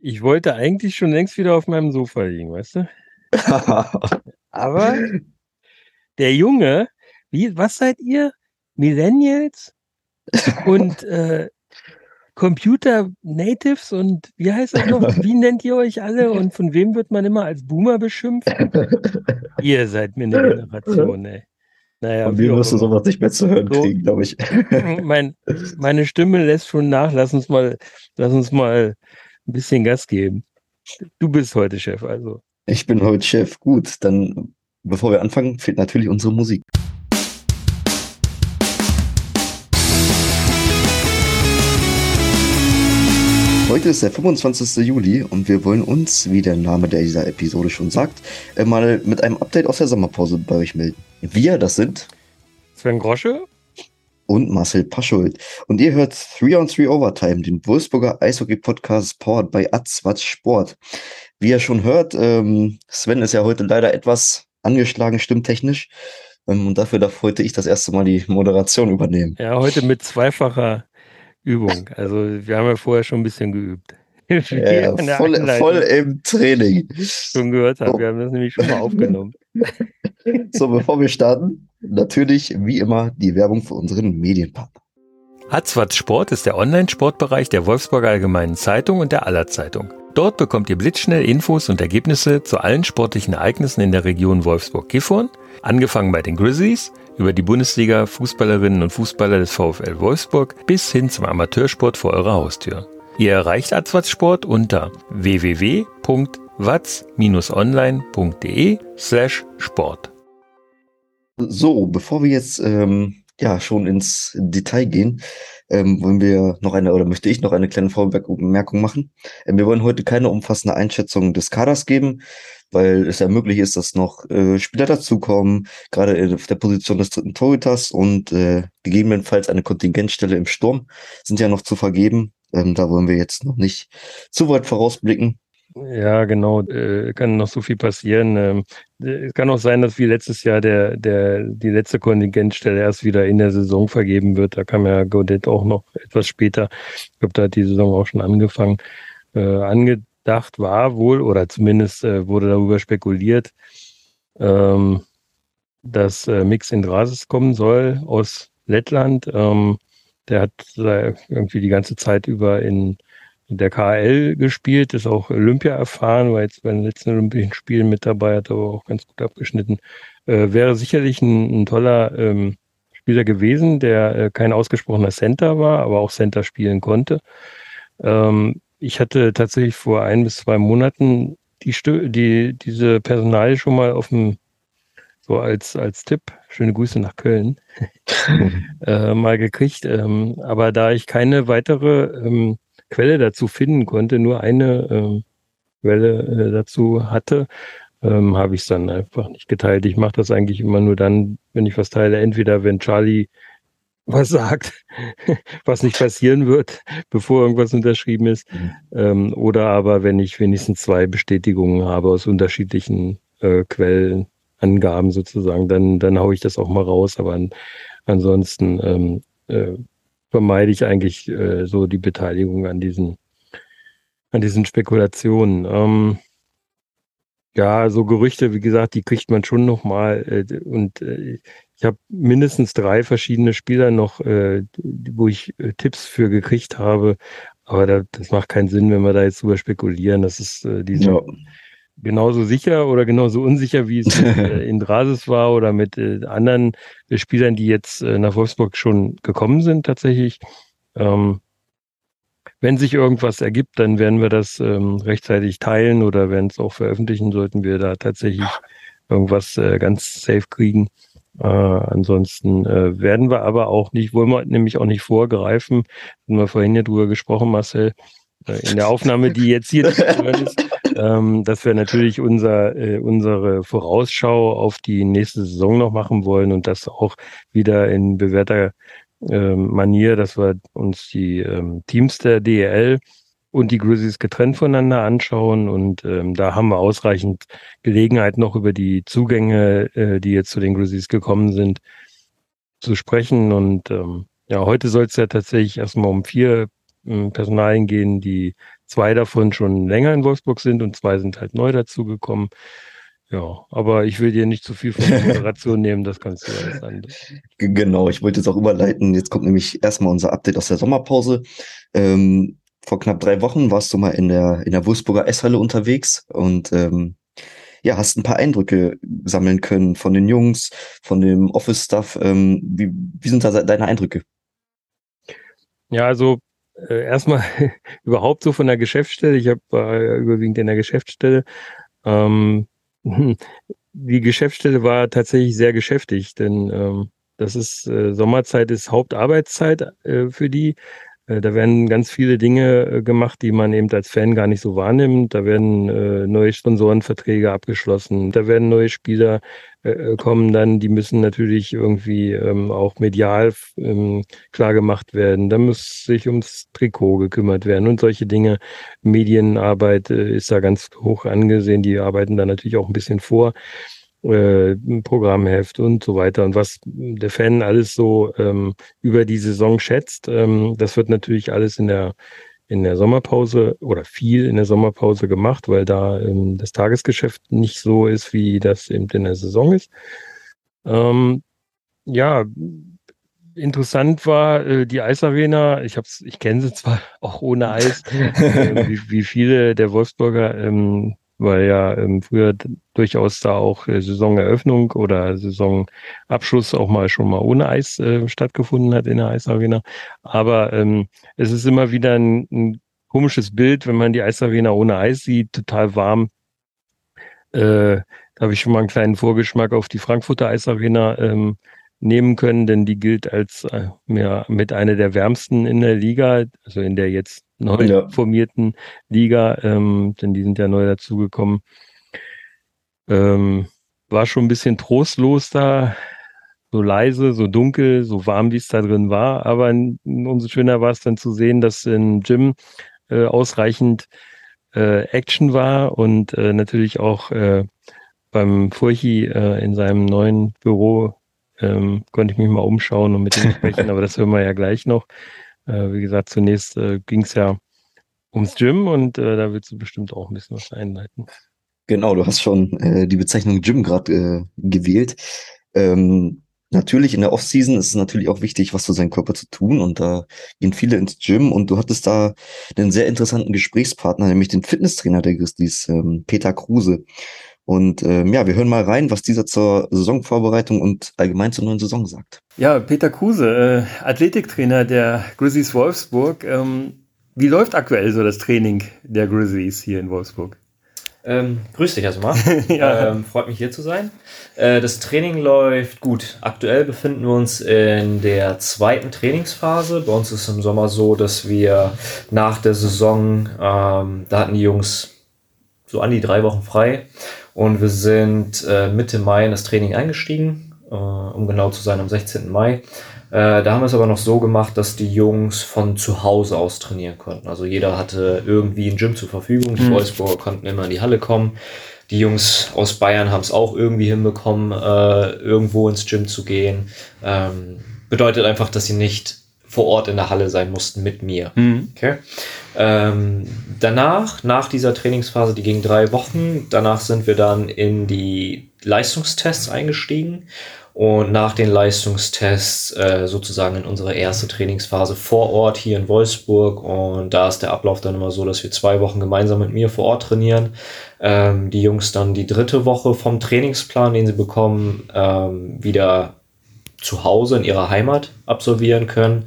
Ich wollte eigentlich schon längst wieder auf meinem Sofa liegen, weißt du? Aber der Junge, wie, was seid ihr? Millennials und äh, Computer Natives und wie heißt das noch? Wie nennt ihr euch alle und von wem wird man immer als Boomer beschimpft? ihr seid mir eine Generation, ey. Naja, Von mir wirst du sowas nicht mehr zu hören so, kriegen, glaube ich. Mein, meine Stimme lässt schon nach. Lass uns mal, lass uns mal ein bisschen Gas geben. Du bist heute Chef, also. Ich bin heute Chef. Gut, dann, bevor wir anfangen, fehlt natürlich unsere Musik. Heute ist der 25. Juli und wir wollen uns, wie der Name dieser Episode schon sagt, äh, mal mit einem Update aus der Sommerpause bei euch melden. Wir, das sind Sven Grosche und Marcel Paschult. Und ihr hört 3 on 3 Overtime, den Wolfsburger Eishockey-Podcast Sport bei Atzwatz Sport. Wie ihr schon hört, ähm, Sven ist ja heute leider etwas angeschlagen, stimmtechnisch. Ähm, und dafür darf heute ich das erste Mal die Moderation übernehmen. Ja, heute mit zweifacher Übung. Also wir haben ja vorher schon ein bisschen geübt. Ja, voll, voll, im Training. Schon gehört habe, wir haben das nämlich schon mal aufgenommen. So, bevor wir starten, natürlich wie immer die Werbung für unseren Medienpartner. Hatzwatz Sport ist der Online-Sportbereich der Wolfsburger Allgemeinen Zeitung und der Allerzeitung. Dort bekommt ihr blitzschnell Infos und Ergebnisse zu allen sportlichen Ereignissen in der Region Wolfsburg-Gifhorn, angefangen bei den Grizzlies, über die Bundesliga, Fußballerinnen und Fußballer des VfL Wolfsburg bis hin zum Amateursport vor eurer Haustür. Ihr erreicht Atzwatz Sport unter www.watz-online.de slash Sport. So, bevor wir jetzt ähm, ja schon ins Detail gehen, ähm, wollen wir noch eine oder möchte ich noch eine kleine Vorbemerkung machen. Ähm, wir wollen heute keine umfassende Einschätzung des Kaders geben, weil es ja möglich ist, dass noch äh, Spieler dazukommen, gerade auf der Position des dritten Torhüters und äh, gegebenenfalls eine Kontingentstelle im Sturm sind ja noch zu vergeben. Ähm, da wollen wir jetzt noch nicht zu weit vorausblicken. Ja, genau. Äh, kann noch so viel passieren. Ähm, äh, es kann auch sein, dass wie letztes Jahr der, der, die letzte Kontingentstelle erst wieder in der Saison vergeben wird. Da kam ja Godet auch noch etwas später. Ich glaube, da hat die Saison auch schon angefangen. Äh, angedacht war wohl, oder zumindest äh, wurde darüber spekuliert, ähm, dass äh, Mix Indrasis kommen soll aus Lettland. Ähm, der hat irgendwie die ganze Zeit über in der KL gespielt, ist auch Olympia erfahren, war jetzt bei den letzten Olympischen Spielen mit dabei, hat aber auch ganz gut abgeschnitten. Äh, wäre sicherlich ein, ein toller ähm, Spieler gewesen, der äh, kein ausgesprochener Center war, aber auch Center spielen konnte. Ähm, ich hatte tatsächlich vor ein bis zwei Monaten die, die diese Personal schon mal auf dem so als als Tipp. Schöne Grüße nach Köln äh, mal gekriegt. Ähm, aber da ich keine weitere ähm, Quelle dazu finden konnte, nur eine ähm, Quelle äh, dazu hatte, ähm, habe ich es dann einfach nicht geteilt. Ich mache das eigentlich immer nur dann, wenn ich was teile. Entweder wenn Charlie was sagt, was nicht passieren wird, bevor irgendwas unterschrieben ist, mhm. ähm, oder aber wenn ich wenigstens zwei Bestätigungen habe aus unterschiedlichen äh, Quellenangaben sozusagen, dann, dann haue ich das auch mal raus. Aber an, ansonsten ähm, äh, vermeide ich eigentlich äh, so die Beteiligung an diesen, an diesen Spekulationen. Ähm, ja, so Gerüchte, wie gesagt, die kriegt man schon noch mal. Äh, und äh, ich habe mindestens drei verschiedene Spieler noch, äh, wo ich äh, Tipps für gekriegt habe. Aber da, das macht keinen Sinn, wenn wir da jetzt drüber spekulieren. Das ist äh, diese, ja genauso sicher oder genauso unsicher, wie es äh, in Drasis war oder mit äh, anderen äh, Spielern, die jetzt äh, nach Wolfsburg schon gekommen sind tatsächlich. Ähm, wenn sich irgendwas ergibt, dann werden wir das ähm, rechtzeitig teilen oder werden es auch veröffentlichen, sollten wir da tatsächlich irgendwas äh, ganz safe kriegen. Äh, ansonsten äh, werden wir aber auch nicht, wollen wir nämlich auch nicht vorgreifen, haben wir vorhin ja drüber gesprochen, Marcel, in der Aufnahme, die jetzt hier zu hören ist, ähm, dass wir natürlich unser, äh, unsere Vorausschau auf die nächste Saison noch machen wollen und das auch wieder in bewährter ähm, Manier, dass wir uns die ähm, Teams der DEL und die Grizzlies getrennt voneinander anschauen. Und ähm, da haben wir ausreichend Gelegenheit, noch über die Zugänge, äh, die jetzt zu den Grizzlies gekommen sind, zu sprechen. Und ähm, ja, heute soll es ja tatsächlich erstmal um vier Personalien gehen, die zwei davon schon länger in Wolfsburg sind und zwei sind halt neu dazugekommen. Ja, aber ich will dir nicht zu viel von der Moderation nehmen, das kannst du alles anders. Genau, ich wollte jetzt auch überleiten. Jetzt kommt nämlich erstmal unser Update aus der Sommerpause. Ähm, vor knapp drei Wochen warst du mal in der, in der Wolfsburger Esshalle unterwegs und ähm, ja, hast ein paar Eindrücke sammeln können von den Jungs, von dem Office-Stuff. Ähm, wie, wie sind da deine Eindrücke? Ja, also äh, erstmal überhaupt so von der Geschäftsstelle. Ich habe äh, überwiegend in der Geschäftsstelle. Ähm, die Geschäftsstelle war tatsächlich sehr geschäftig, denn ähm, das ist äh, Sommerzeit ist Hauptarbeitszeit äh, für die. Äh, da werden ganz viele Dinge äh, gemacht, die man eben als Fan gar nicht so wahrnimmt. Da werden äh, neue Sponsorenverträge abgeschlossen. Da werden neue Spieler kommen dann, die müssen natürlich irgendwie ähm, auch medial ähm, klar gemacht werden. Da muss sich ums Trikot gekümmert werden und solche Dinge. Medienarbeit äh, ist da ganz hoch angesehen. Die arbeiten da natürlich auch ein bisschen vor äh, Programmheft und so weiter. Und was der Fan alles so ähm, über die Saison schätzt, ähm, das wird natürlich alles in der in der Sommerpause oder viel in der Sommerpause gemacht, weil da ähm, das Tagesgeschäft nicht so ist, wie das eben in der Saison ist. Ähm, ja, interessant war äh, die Eisarena. Ich hab's, ich kenne sie zwar auch ohne Eis, äh, wie, wie, viele der Wolfsburger ähm, weil ja ähm, früher durchaus da auch äh, Saisoneröffnung oder Saisonabschluss auch mal schon mal ohne Eis äh, stattgefunden hat in der Eisarena. Aber ähm, es ist immer wieder ein, ein komisches Bild, wenn man die Eisarena ohne Eis sieht, total warm. Äh, da habe ich schon mal einen kleinen Vorgeschmack auf die Frankfurter Eisarena ähm, nehmen können, denn die gilt als äh, mehr mit einer der wärmsten in der Liga, also in der jetzt neu ja. formierten Liga, ähm, denn die sind ja neu dazugekommen. Ähm, war schon ein bisschen trostlos da, so leise, so dunkel, so warm, wie es da drin war. Aber umso schöner war es dann zu sehen, dass im Gym äh, ausreichend äh, Action war und äh, natürlich auch äh, beim Furchi äh, in seinem neuen Büro ähm, konnte ich mich mal umschauen und mit ihm sprechen, aber das hören wir ja gleich noch. Äh, wie gesagt, zunächst äh, ging es ja ums Gym und äh, da willst du bestimmt auch ein bisschen was einleiten. Genau, du hast schon äh, die Bezeichnung Gym gerade äh, gewählt. Ähm, natürlich in der Offseason ist es natürlich auch wichtig, was für seinen Körper zu tun und da gehen viele ins Gym und du hattest da einen sehr interessanten Gesprächspartner, nämlich den Fitnesstrainer der Grizzlies, ähm, Peter Kruse. Und ähm, ja, wir hören mal rein, was dieser zur Saisonvorbereitung und allgemein zur neuen Saison sagt. Ja, Peter Kruse, äh, Athletiktrainer der Grizzlies Wolfsburg. Ähm, wie läuft aktuell so das Training der Grizzlies hier in Wolfsburg? Ähm, grüß dich erstmal. ja. ähm, freut mich hier zu sein. Äh, das Training läuft gut. Aktuell befinden wir uns in der zweiten Trainingsphase. Bei uns ist es im Sommer so, dass wir nach der Saison, ähm, da hatten die Jungs so an die drei Wochen frei und wir sind äh, Mitte Mai in das Training eingestiegen, äh, um genau zu sein, am 16. Mai. Äh, da haben wir es aber noch so gemacht, dass die Jungs von zu Hause aus trainieren konnten. Also jeder hatte irgendwie ein Gym zur Verfügung. Die mhm. Wolfsburger konnten immer in die Halle kommen. Die Jungs aus Bayern haben es auch irgendwie hinbekommen, äh, irgendwo ins Gym zu gehen. Ähm, bedeutet einfach, dass sie nicht vor Ort in der Halle sein mussten mit mir. Mhm. Okay. Ähm, danach, nach dieser Trainingsphase, die ging drei Wochen, danach sind wir dann in die Leistungstests eingestiegen und nach den Leistungstests äh, sozusagen in unsere erste Trainingsphase vor Ort hier in Wolfsburg und da ist der Ablauf dann immer so, dass wir zwei Wochen gemeinsam mit mir vor Ort trainieren. Ähm, die Jungs dann die dritte Woche vom Trainingsplan, den sie bekommen, ähm, wieder zu Hause in ihrer Heimat absolvieren können.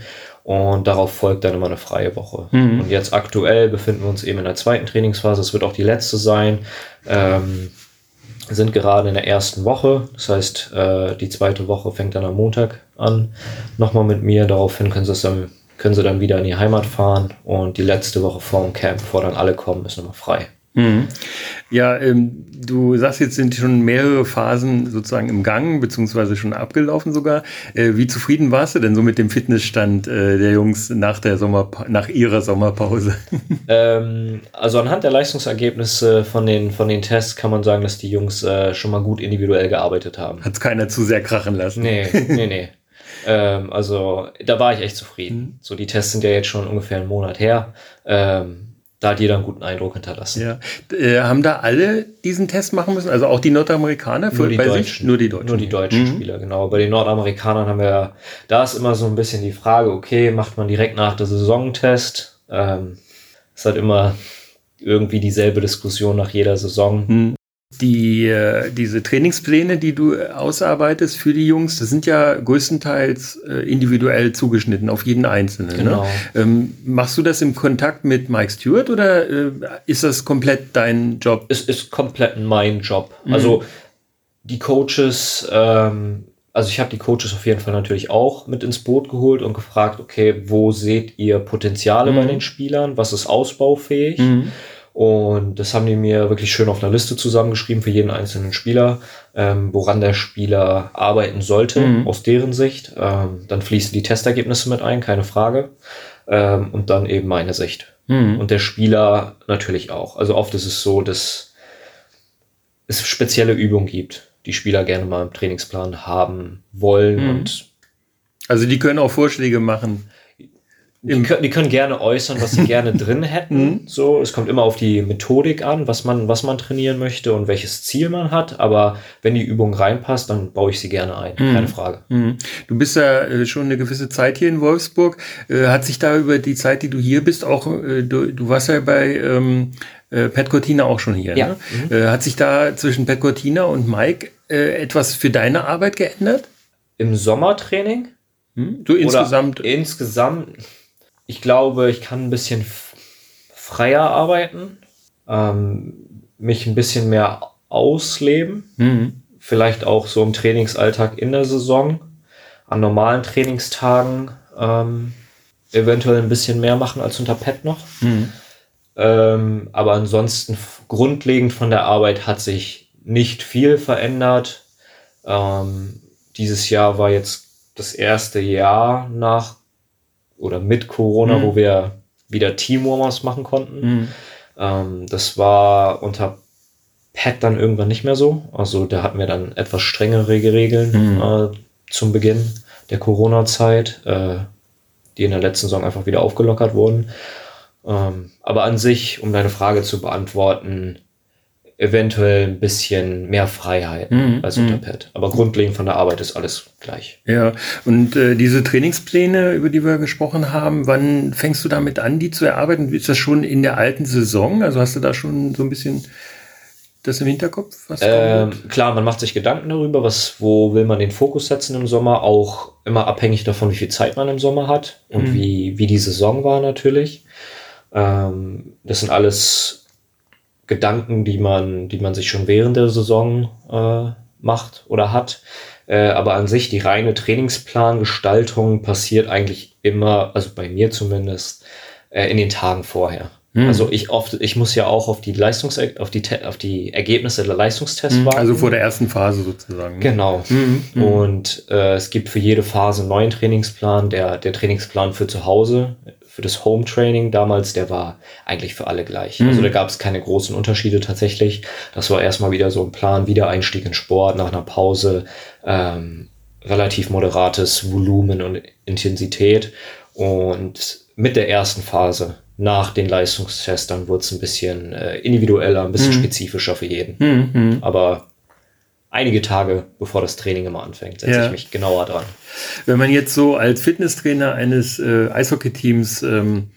Und darauf folgt dann immer eine freie Woche. Mhm. Und jetzt aktuell befinden wir uns eben in der zweiten Trainingsphase. Es wird auch die letzte sein. Ähm, sind gerade in der ersten Woche. Das heißt, äh, die zweite Woche fängt dann am Montag an. Nochmal mit mir. Daraufhin können sie, dann, können sie dann wieder in die Heimat fahren. Und die letzte Woche vor dem Camp, bevor dann alle kommen, ist nochmal frei. Mhm. Ja, ähm, du sagst, jetzt sind schon mehrere Phasen sozusagen im Gang, beziehungsweise schon abgelaufen sogar. Äh, wie zufrieden warst du denn so mit dem Fitnessstand äh, der Jungs nach, der Sommer nach ihrer Sommerpause? Ähm, also anhand der Leistungsergebnisse von den, von den Tests kann man sagen, dass die Jungs äh, schon mal gut individuell gearbeitet haben. Hat es keiner zu sehr krachen lassen? Nee, nee, nee. ähm, also da war ich echt zufrieden. Mhm. So, die Tests sind ja jetzt schon ungefähr einen Monat her. Ähm, da hat jeder einen guten Eindruck hinterlassen. Ja. Äh, haben da alle diesen Test machen müssen? Also auch die Nordamerikaner? Nur die bei Deutschen. Sich? Nur die Deutschen. Nur die deutschen Mhm. Spieler, genau. Bei den Nordamerikanern haben wir, da ist immer so ein bisschen die Frage, okay, macht man direkt nach der Saison Test? Ähm, ist halt immer irgendwie dieselbe Diskussion nach jeder Saison. Hm. Die, äh, diese Trainingspläne, die du äh, ausarbeitest für die Jungs, das sind ja größtenteils äh, individuell zugeschnitten auf jeden Einzelnen. Genau. Ne? Ähm, machst du das im Kontakt mit Mike Stewart oder äh, ist das komplett dein Job? Es ist komplett mein Job. Mhm. Also die Coaches, ähm, also ich habe die Coaches auf jeden Fall natürlich auch mit ins Boot geholt und gefragt, okay, wo seht ihr Potenziale Mhm. bei den Spielern? Was ist ausbaufähig? Mhm. Und das haben die mir wirklich schön auf einer Liste zusammengeschrieben für jeden einzelnen Spieler, ähm, woran der Spieler arbeiten sollte, Mhm. aus deren Sicht. Ähm, dann fließen die Testergebnisse mit ein, keine Frage. Ähm, und dann eben meine Sicht. Mhm. Und der Spieler natürlich auch. Also oft ist es so, dass es spezielle Übungen gibt, die Spieler gerne mal im Trainingsplan haben wollen. Mhm. Und Also die können auch Vorschläge machen. Die können, die können gerne äußern, was sie gerne drin hätten. Mhm. So, es kommt immer auf die Methodik an, was man, was man trainieren möchte und welches Ziel man hat. Aber wenn die Übung reinpasst, dann baue ich sie gerne ein. Mhm. Keine Frage. Mhm. Du bist ja äh, schon eine gewisse Zeit hier in Wolfsburg. Äh, hat sich da über die Zeit, die du hier bist, auch, äh, du, du warst ja bei ähm, äh, Pat Cortina auch schon hier. Ja. Ne? Äh, hat sich da zwischen Pat Cortina und Mike etwas für deine Arbeit geändert? Im Sommertraining Hm? Du insgesamt. Oder insgesamt, ich glaube, ich kann ein bisschen freier arbeiten, ähm, mich ein bisschen mehr ausleben, Mhm. vielleicht auch so im Trainingsalltag in der Saison, an normalen Trainingstagen ähm, eventuell ein bisschen mehr machen als unter Pet noch. Mhm. Ähm, aber ansonsten grundlegend von der Arbeit hat sich nicht viel verändert. Ähm, dieses Jahr war jetzt das erste Jahr nach oder mit Corona, Mhm. wo wir wieder Teamwarmers machen konnten. Mhm. Ähm, das war unter Pat dann irgendwann nicht mehr so. Also da hatten wir dann etwas strengere Regeln Mhm. äh, zum Beginn der Corona-Zeit, äh, die in der letzten Saison einfach wieder aufgelockert wurden. Ähm, aber an sich, um deine Frage zu beantworten, eventuell ein bisschen mehr Freiheit Mhm. als unter Mhm. Pat. Aber grundlegend von der Arbeit ist alles gleich. Ja, und äh, diese Trainingspläne, über die wir gesprochen haben, wann fängst du damit an, die zu erarbeiten? Ist das schon in der alten Saison? Also hast du da schon so ein bisschen das im Hinterkopf? Ähm, klar, man macht sich Gedanken darüber, was, wo will man den Fokus setzen im Sommer, auch immer abhängig davon, wie viel Zeit man im Sommer hat und Mhm. wie, wie die Saison war natürlich. Ähm, das sind alles Gedanken, die man, die man sich schon während der Saison äh, macht oder hat. Äh, aber an sich, die reine Trainingsplangestaltung passiert eigentlich immer, also bei mir zumindest, äh, in den Tagen vorher. Mhm. Also ich oft, ich muss ja auch auf die Leistungs, auf die, auf die Ergebnisse der Leistungstests Mhm, warten. also vor der ersten Phase sozusagen. Genau. Mhm. Mhm. Und äh, es gibt für jede Phase einen neuen Trainingsplan. Der, der Trainingsplan für zu Hause, für das Home Training damals, der war eigentlich für alle gleich. Mhm. Also da gab es keine großen Unterschiede tatsächlich. Das war erstmal wieder so ein Plan, Wiedereinstieg in Sport nach einer Pause, ähm, relativ moderates Volumen und Intensität. Und mit der ersten Phase nach den Leistungstests, dann wurde es ein bisschen äh, individueller, ein bisschen Mhm. spezifischer für jeden. Mhm. Aber einige Tage bevor das Training immer anfängt, setze Ja. ich mich genauer dran. Wenn man jetzt so als Fitnesstrainer eines äh, Eishockeyteams ähm,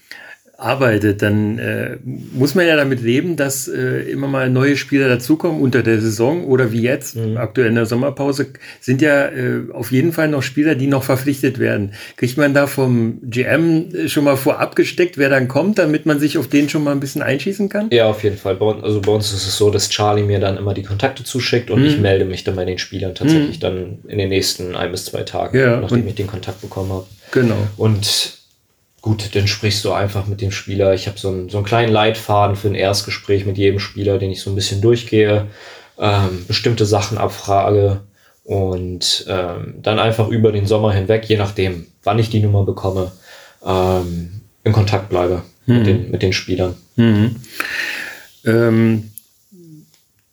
arbeitet, dann äh, muss man ja damit leben, dass äh, immer mal neue Spieler dazukommen unter der Saison oder wie jetzt, Mhm. aktuell in der Sommerpause, sind ja äh, auf jeden Fall noch Spieler, die noch verpflichtet werden. Kriegt man da vom GM schon mal vorab gesteckt, wer dann kommt, damit man sich auf den schon mal ein bisschen einschießen kann? Ja, auf jeden Fall. Also bei uns ist es so, dass Charlie mir dann immer die Kontakte zuschickt und Mhm. ich melde mich dann bei den Spielern tatsächlich dann in den nächsten ein bis zwei Tagen, Ja, nachdem ich den Kontakt bekommen habe. Genau. Und gut, dann sprichst du einfach mit dem Spieler. Ich habe so, einen- so einen kleinen Leitfaden für ein Erstgespräch mit jedem Spieler, den ich so ein bisschen durchgehe, ähm, bestimmte Sachen abfrage und ähm, dann einfach über den Sommer hinweg, je nachdem, wann ich die Nummer bekomme, ähm, in Kontakt bleibe Mhm. mit, den, mit den Spielern. Mhm. Ähm,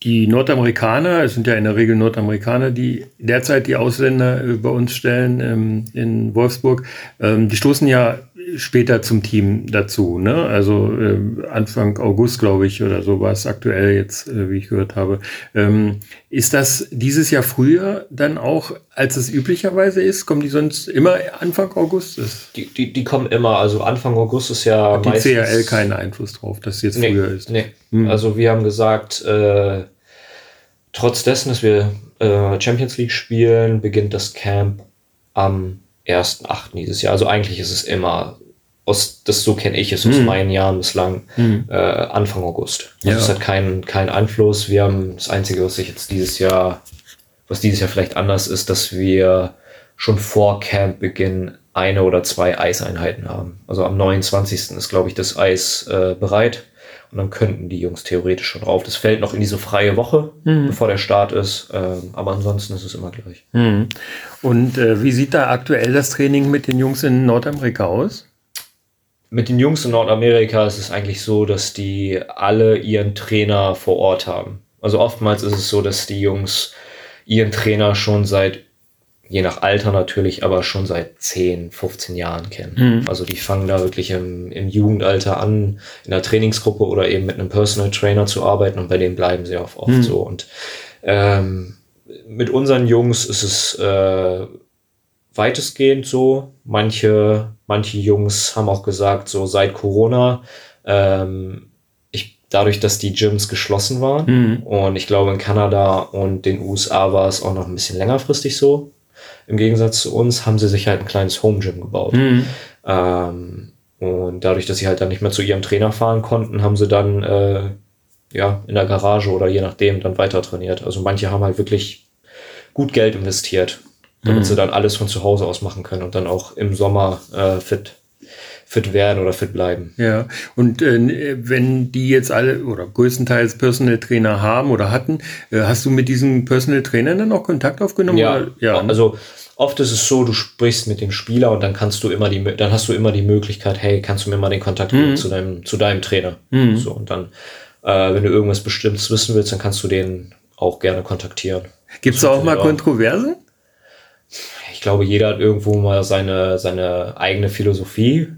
die Nordamerikaner, es sind ja in der Regel Nordamerikaner, die derzeit die Ausländer äh, bei uns stellen ähm, in Wolfsburg, ähm, die stoßen ja später zum Team dazu, ne? Also äh, Anfang August, glaube ich, oder so war es aktuell jetzt, äh, wie ich gehört habe. Ähm, ist das dieses Jahr früher dann auch, als es üblicherweise ist? Kommen die sonst immer Anfang August? Ist die, die, die kommen immer, also Anfang August ist ja. Hat die CRL keinen Einfluss drauf, dass es jetzt nee, früher ist? Nee. Hm. Also wir haben gesagt, äh, trotz dessen, dass wir äh, Champions League spielen, beginnt das Camp am 1.8. dieses Jahr. Also eigentlich ist es immer, aus, das so kenne ich es aus mhm. meinen Jahren bislang, mhm. äh, Anfang August. Also ja. es hat keinen keinen Einfluss. Wir haben das Einzige, was sich jetzt dieses Jahr, was dieses Jahr vielleicht anders ist, dass wir schon vor Campbeginn eine oder zwei Eiseinheiten haben. Also am 29. ist, glaube ich, das Eis äh, bereit. Und dann könnten die Jungs theoretisch schon drauf. Das fällt noch in diese freie Woche, mhm. bevor der Start ist. Ähm, aber ansonsten ist es immer gleich. Mhm. Und äh, wie sieht da aktuell das Training mit den Jungs in Nordamerika aus? Mit den Jungs in Nordamerika ist es eigentlich so, dass die alle ihren Trainer vor Ort haben. Also oftmals ist es so, dass die Jungs ihren Trainer schon seit je nach Alter natürlich, aber schon seit 10, 15 Jahren kennen. Mhm. Also die fangen da wirklich im, im Jugendalter an, in der Trainingsgruppe oder eben mit einem Personal Trainer zu arbeiten und bei denen bleiben sie auch oft mhm. so. Und ähm, mit unseren Jungs ist es äh, weitestgehend so. Manche, manche Jungs haben auch gesagt, so seit Corona, ähm, ich, dadurch, dass die Gyms geschlossen waren mhm. und ich glaube in Kanada und den USA war es auch noch ein bisschen längerfristig so, im Gegensatz zu uns haben sie sich halt ein kleines Home Gym gebaut. Mhm. Ähm, und dadurch, dass sie halt dann nicht mehr zu ihrem Trainer fahren konnten, haben sie dann äh, ja in der Garage oder je nachdem dann weiter trainiert. Also manche haben halt wirklich gut Geld investiert, damit mhm. sie dann alles von zu Hause aus machen können und dann auch im Sommer äh, fit fit werden oder fit bleiben. Ja, und äh, wenn die jetzt alle oder größtenteils Personal Trainer haben oder hatten, äh, hast du mit diesen Personal Trainern dann auch Kontakt aufgenommen? Ja, oder? ja ne? also oft ist es so, du sprichst mit dem Spieler und dann kannst du immer die, dann hast du immer die Möglichkeit, hey, kannst du mir mal den Kontakt geben mhm. zu deinem, zu deinem Trainer? Mhm. So und dann, äh, wenn du irgendwas Bestimmtes wissen willst, dann kannst du den auch gerne kontaktieren. Gibt es auch mal Kontroversen? Ich glaube, jeder hat irgendwo mal seine, seine eigene Philosophie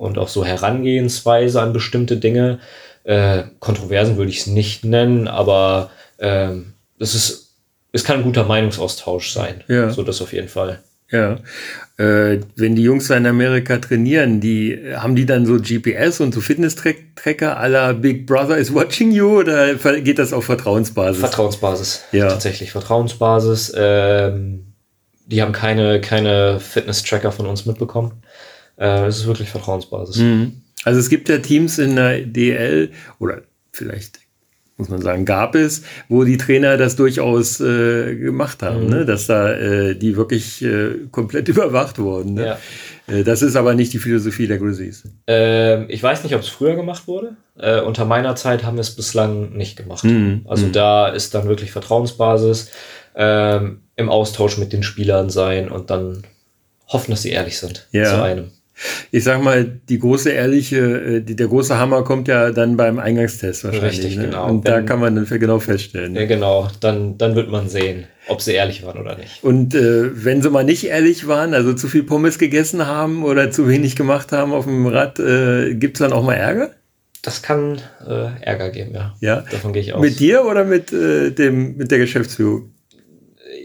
und auch so Herangehensweise an bestimmte Dinge. Äh, Kontroversen würde ich es nicht nennen, aber ähm, es ist, es kann ein guter Meinungsaustausch sein. Ja. So das auf jeden Fall. Ja. Äh, wenn die Jungs in Amerika trainieren, die haben die dann so GPS und so Fitness-Tracker aller Big Brother is watching you oder geht das auf Vertrauensbasis? Vertrauensbasis. Ja. Tatsächlich Vertrauensbasis. Ähm, die haben keine, keine Fitness-Tracker von uns mitbekommen. Äh, es ist wirklich Vertrauensbasis. Mhm. Also es gibt ja Teams in der DL oder vielleicht muss man sagen, gab es, wo die Trainer das durchaus äh, gemacht haben, mhm. ne? dass da äh, die wirklich äh, komplett überwacht wurden. Ne? Ja. Äh, das ist aber nicht die Philosophie der Grizzlies. Ähm, ich weiß nicht, ob es früher gemacht wurde. Äh, unter meiner Zeit haben wir es bislang nicht gemacht. Mhm. Also mhm. da ist dann wirklich Vertrauensbasis, ähm, im Austausch mit den Spielern sein und dann hoffen, dass sie ehrlich sind ja. zu einem ich sag mal, die große ehrliche, äh, die, der große Hammer kommt ja dann beim Eingangstest wahrscheinlich. Richtig, ne? genau. Und Wenn, da kann man dann genau feststellen. Ja, genau. Dann, dann wird man sehen, ob sie ehrlich waren oder nicht. Und äh, wenn sie mal nicht ehrlich waren, also zu viel Pommes gegessen haben oder zu wenig gemacht haben auf dem Rad, äh, gibt es dann auch mal Ärger? Das kann äh, Ärger geben, ja. Ja. Davon gehe ich aus. Mit dir oder mit, äh, dem, mit der Geschäftsführung?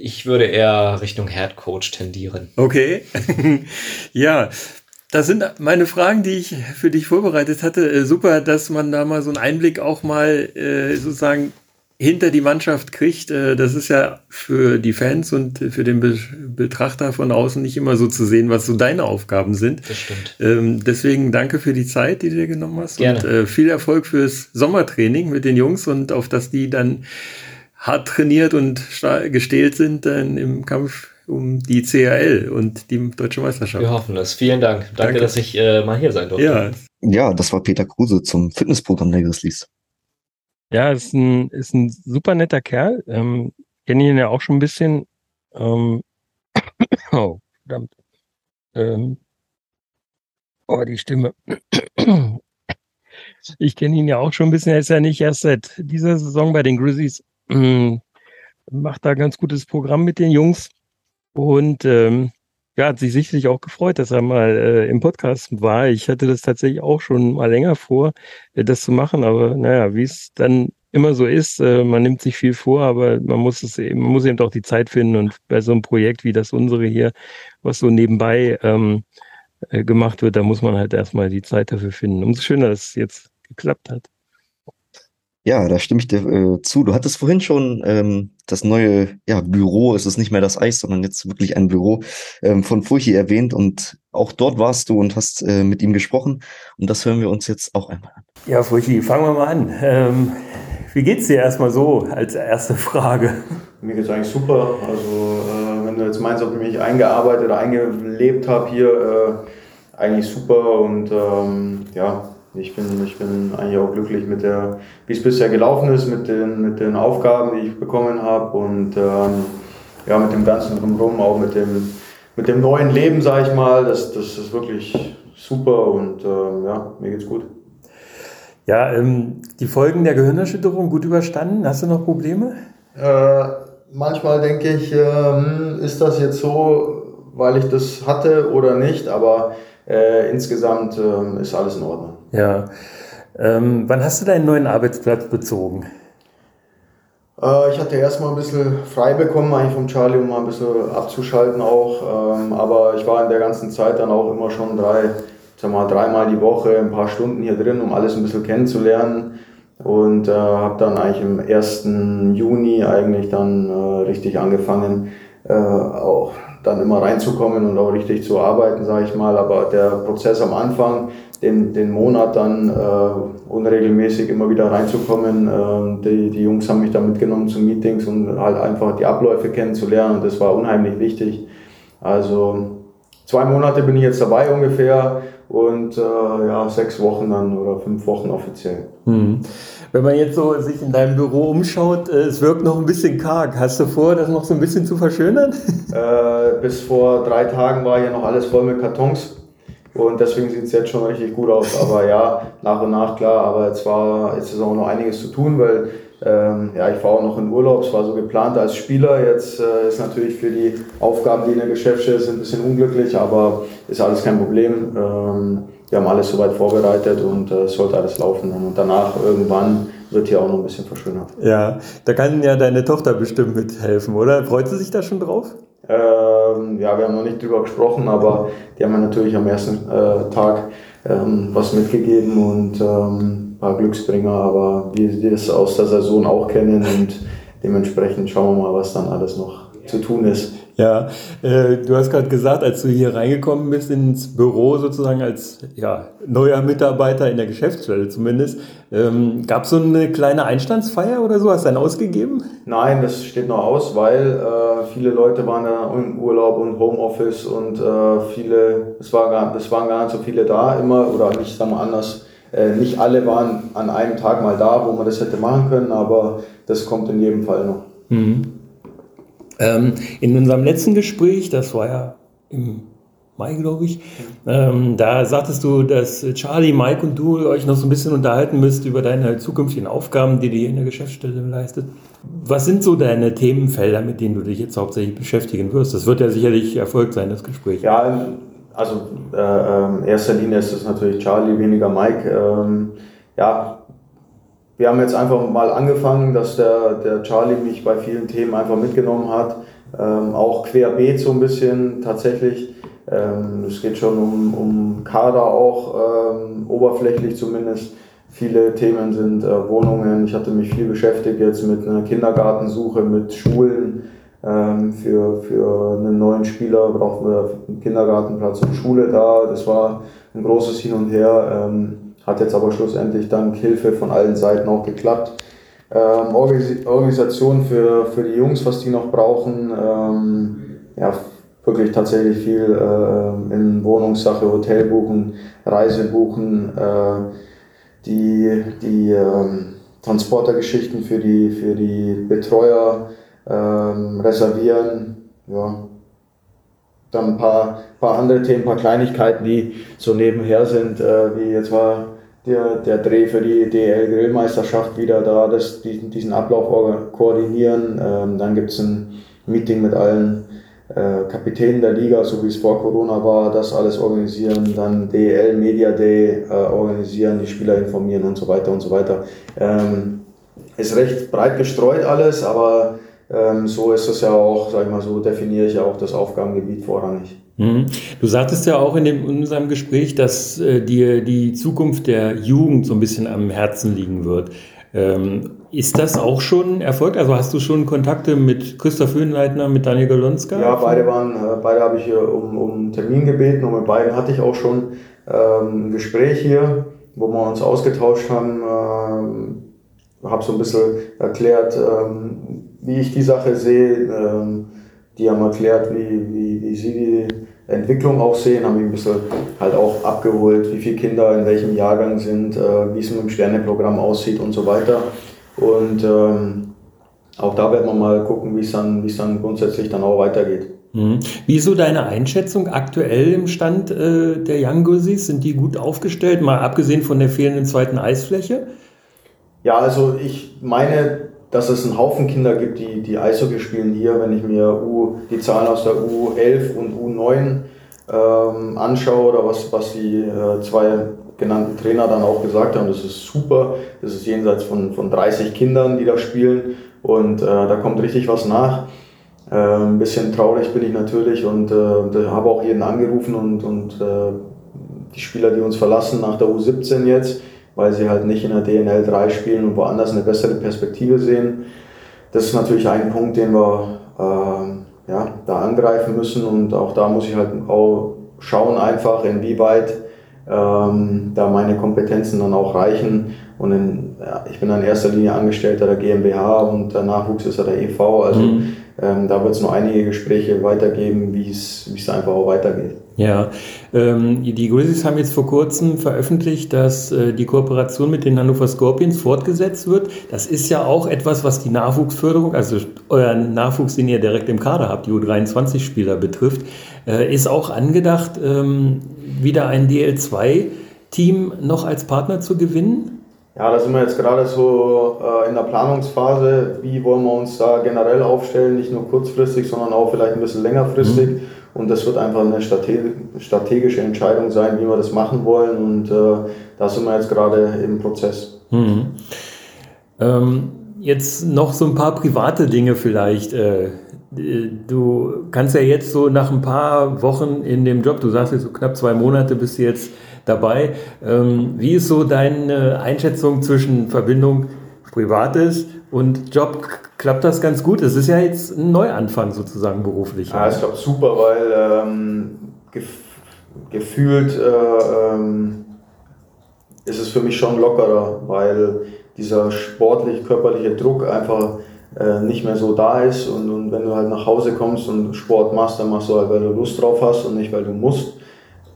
Ich würde eher Richtung Head Coach tendieren. Okay. ja, das sind meine Fragen, die ich für dich vorbereitet hatte. Äh, super, dass man da mal so einen Einblick auch mal äh, sozusagen hinter die Mannschaft kriegt. Äh, das ist ja für die Fans und für den Be Betrachter von außen nicht immer so zu sehen, was so deine Aufgaben sind. Das stimmt. Ähm, deswegen danke für die Zeit, die du dir genommen hast. Gerne. Und äh, viel Erfolg fürs Sommertraining mit den Jungs und auf dass die dann hart trainiert und gestählt sind dann im Kampf um die CRL und die deutsche Meisterschaft. Wir hoffen es. Vielen Dank. Danke, Danke. dass ich äh, mal hier sein durfte. Ja. ja, das war Peter Kruse zum Fitnessprogramm der Grizzlies. Ja, ist ein, ist ein super netter Kerl. Ähm, Kenne ihn ja auch schon ein bisschen. Ähm, oh, verdammt. Ähm, oh, die Stimme. ich kenne ihn ja auch schon ein bisschen. Er ist ja nicht erst seit dieser Saison bei den Grizzlies. Macht da ganz gutes Programm mit den Jungs. Und ähm, ja, hat sich sicherlich auch gefreut, dass er mal äh, im Podcast war. Ich hatte das tatsächlich auch schon mal länger vor, äh, das zu machen, aber naja, wie es dann immer so ist, äh, man nimmt sich viel vor, aber man muss es eben, man muss eben auch die Zeit finden und bei so einem Projekt wie das unsere hier, was so nebenbei ähm, äh, gemacht wird, da muss man halt erstmal die Zeit dafür finden. Umso schöner, dass es jetzt geklappt hat. Ja, da stimme ich dir äh, zu. Du hattest vorhin schon ähm, das neue ja, Büro, es ist nicht mehr das Eis, sondern jetzt wirklich ein Büro ähm, von Furchi erwähnt und auch dort warst du und hast äh, mit ihm gesprochen und das hören wir uns jetzt auch einmal an. Ja, Furchi, fangen wir mal an. Ähm, wie geht's dir erstmal so als erste Frage? Mir geht's eigentlich super. Also äh, wenn du jetzt meinst, ob ich mich eingearbeitet oder eingelebt habe hier, äh, eigentlich super und ähm, ja, ich bin, ich bin eigentlich auch glücklich mit der, wie es bisher gelaufen ist, mit den, mit den Aufgaben, die ich bekommen habe und ähm, ja, mit dem ganzen Drumherum, auch mit dem, mit dem neuen Leben, sage ich mal. Das, das ist wirklich super und ähm, ja, mir geht's gut. Ja, ähm, die Folgen der Gehirnerschütterung gut überstanden. Hast du noch Probleme? Äh, manchmal denke ich, äh, ist das jetzt so, weil ich das hatte oder nicht, aber äh, insgesamt ähm, ist alles in Ordnung. Ja. Ähm, wann hast du deinen neuen Arbeitsplatz bezogen? Äh, ich hatte erstmal ein bisschen frei bekommen, eigentlich vom Charlie, um mal ein bisschen abzuschalten auch. Ähm, aber ich war in der ganzen Zeit dann auch immer schon drei, sag mal, dreimal die Woche, ein paar Stunden hier drin, um alles ein bisschen kennenzulernen. Und äh, habe dann eigentlich im 1. Juni eigentlich dann äh, richtig angefangen, äh, auch dann immer reinzukommen und auch richtig zu arbeiten, sage ich mal. Aber der Prozess am Anfang, den, den Monat dann äh, unregelmäßig immer wieder reinzukommen, äh, die, die Jungs haben mich dann mitgenommen zu Meetings und halt einfach die Abläufe kennenzulernen und das war unheimlich wichtig. Also zwei Monate bin ich jetzt dabei ungefähr und äh, ja, sechs Wochen dann oder fünf Wochen offiziell. Hm. Wenn man jetzt so sich in deinem Büro umschaut, äh, es wirkt noch ein bisschen karg. Hast du vor, das noch so ein bisschen zu verschönern? Äh, bis vor drei Tagen war hier noch alles voll mit Kartons. Und deswegen sieht es jetzt schon richtig gut aus. Aber ja, nach und nach klar. Aber jetzt war jetzt ist auch noch einiges zu tun, weil ähm, ja, ich war auch noch in Urlaub. Es war so geplant als Spieler. Jetzt äh, ist natürlich für die Aufgaben, die in der Geschäftsstelle sind, ein bisschen unglücklich, aber ist alles kein Problem. Ähm, wir haben alles soweit vorbereitet und äh, es äh, sollte alles laufen. Und danach irgendwann wird hier auch noch ein bisschen verschönert. Ja, da kann ja deine Tochter bestimmt mithelfen, oder? Freut sie sich da schon drauf? Ähm, ja, wir haben noch nicht drüber gesprochen, aber die haben mir natürlich am ersten äh, Tag ähm, was mitgegeben und ähm, ein paar Glücksbringer, aber wir das aus der Saison auch kennen und dementsprechend schauen wir mal, was dann alles noch zu tun ist. Ja, äh, du hast gerade gesagt, als du hier reingekommen bist ins Büro sozusagen als ja, neuer Mitarbeiter in der Geschäftsstelle zumindest, ähm, gab es so eine kleine Einstandsfeier oder so? Hast du einen ausgegeben? Nein, das steht noch aus, weil äh, viele Leute waren da im Urlaub und Homeoffice und äh, viele, es, war gar, es waren gar nicht so viele da immer oder nicht, sagen wir anders, äh, nicht alle waren an einem Tag mal da, wo man das hätte machen können, aber das kommt in jedem Fall noch. Mhm. Ähm, in unserem letzten Gespräch, das war ja im Mai, glaube ich, ähm, da sagtest du, dass Charlie, Mike und du euch noch so ein bisschen unterhalten müsst über deine zukünftigen Aufgaben, die du hier in der Geschäftsstelle leistet. Was sind so deine Themenfelder, mit denen du dich jetzt hauptsächlich beschäftigen wirst? Das wird ja sicherlich Erfolg sein, das Gespräch. Ja, also äh, in erster Linie ist es natürlich Charlie, weniger Mike. Ähm, ja, wir haben jetzt einfach mal angefangen, dass der, der Charlie mich bei vielen Themen einfach mitgenommen hat. Ähm, auch querbeet so ein bisschen tatsächlich. Ähm, es geht schon um, um Kader auch, ähm, oberflächlich zumindest. Viele Themen sind äh, Wohnungen. Ich hatte mich viel beschäftigt jetzt mit einer Kindergartensuche, mit Schulen. Ähm, für, für einen neuen Spieler brauchen wir einen Kindergartenplatz und Schule da. Das war ein großes Hin und Her. Hat jetzt aber schlussendlich dank Hilfe von allen Seiten auch geklappt. Ähm, Organisation für, für die Jungs, was die noch brauchen. Ähm, ja, wirklich tatsächlich viel äh, in Wohnungssache, Hotel buchen, Reise buchen, äh, die, die äh, Transportergeschichten für die, für die Betreuer ähm, reservieren. Ja. Dann ein paar, paar andere Themen, ein paar Kleinigkeiten, die so nebenher sind, äh, wie jetzt war der, der Dreh für die DL Grillmeisterschaft wieder da, das, diesen, diesen Ablauf koordinieren. Ähm, dann gibt es ein Meeting mit allen äh, äh, Kapitän der Liga, so wie es vor Corona war, das alles organisieren, dann DL Media Day äh, organisieren, die Spieler informieren und so weiter und so weiter. Ähm, ist recht breit gestreut alles, aber ähm, so ist es ja auch, sag ich mal, so definiere ich ja auch das Aufgabengebiet vorrangig. Mhm. Du sagtest ja auch in, dem, in unserem Gespräch, dass äh, dir die Zukunft der Jugend so ein bisschen am Herzen liegen wird. Ähm, ist das auch schon Erfolg? Also hast du schon Kontakte mit Christoph Höhenleitner, mit Daniel Golonska? Ja, beide waren, äh, beide habe ich hier um, um Termin gebeten und mit beiden hatte ich auch schon ähm, ein Gespräch hier, wo wir uns ausgetauscht haben. Ähm, habe so ein bisschen erklärt, ähm, wie ich die Sache sehe. Die haben erklärt, wie, wie, wie sie die Entwicklung auch sehen, haben mich ein bisschen halt auch abgeholt, wie viele Kinder in welchem Jahrgang sind, äh, wie es mit dem Sterneprogramm aussieht und so weiter. Und ähm, auch da werden wir mal gucken, wie es dann, wie es dann grundsätzlich dann auch weitergeht. Mhm. Wie ist so deine Einschätzung aktuell im Stand äh, der Young Grizzlies? Sind die gut aufgestellt, mal abgesehen von der fehlenden zweiten Eisfläche? Ja, also ich meine, dass es einen Haufen Kinder gibt, die, die Eishockey spielen hier, wenn ich mir U, die Zahlen aus der U11 und U9 ähm, anschaue oder was, was die äh, zwei genannten Trainer dann auch gesagt haben, das ist super. Das ist jenseits von, von 30 Kindern, die da spielen und äh, da kommt richtig was nach. Äh, ein bisschen traurig bin ich natürlich und äh, habe auch jeden angerufen und, und äh, die Spieler, die uns verlassen nach der U17 jetzt, weil sie halt nicht in der DNL 3 spielen und woanders eine bessere Perspektive sehen. Das ist natürlich ein Punkt, den wir äh, ja, da angreifen müssen und auch da muss ich halt auch schauen einfach, inwieweit ähm, da meine Kompetenzen dann auch reichen. Und in, ja, ich bin in erster Linie Angestellter der GmbH und der Nachwuchs ist ja der EV. Also mhm. ähm, da wird es noch einige Gespräche weitergeben, wie es einfach auch weitergeht. Ja, ähm, die Grizzlies haben jetzt vor kurzem veröffentlicht, dass äh, die Kooperation mit den Hannover Scorpions fortgesetzt wird. Das ist ja auch etwas, was die Nachwuchsförderung, also euren Nachwuchs, den ihr direkt im Kader habt, die U23-Spieler betrifft, äh, ist auch angedacht, ähm, wieder ein DL2-Team noch als Partner zu gewinnen? Ja, da sind wir jetzt gerade so äh, in der Planungsphase. Wie wollen wir uns da generell aufstellen? Nicht nur kurzfristig, sondern auch vielleicht ein bisschen längerfristig. Mhm. Und das wird einfach eine strategische Entscheidung sein, wie wir das machen wollen. Und äh, da sind wir jetzt gerade im Prozess. Mhm. Ähm, jetzt noch so ein paar private Dinge vielleicht. Äh, du kannst ja jetzt so nach ein paar Wochen in dem Job, du sagst jetzt so knapp zwei Monate bist du jetzt dabei. Ähm, wie ist so deine Einschätzung zwischen Verbindung Privates und Job? Klappt das ganz gut? Es ist ja jetzt ein Neuanfang sozusagen beruflich. Ja, ich glaube super, weil ähm, gef gefühlt äh, ähm, ist es für mich schon lockerer, weil dieser sportlich-körperliche Druck einfach äh, nicht mehr so da ist und, und wenn du halt nach Hause kommst und Sport machst, dann machst du halt, weil du Lust drauf hast und nicht, weil du musst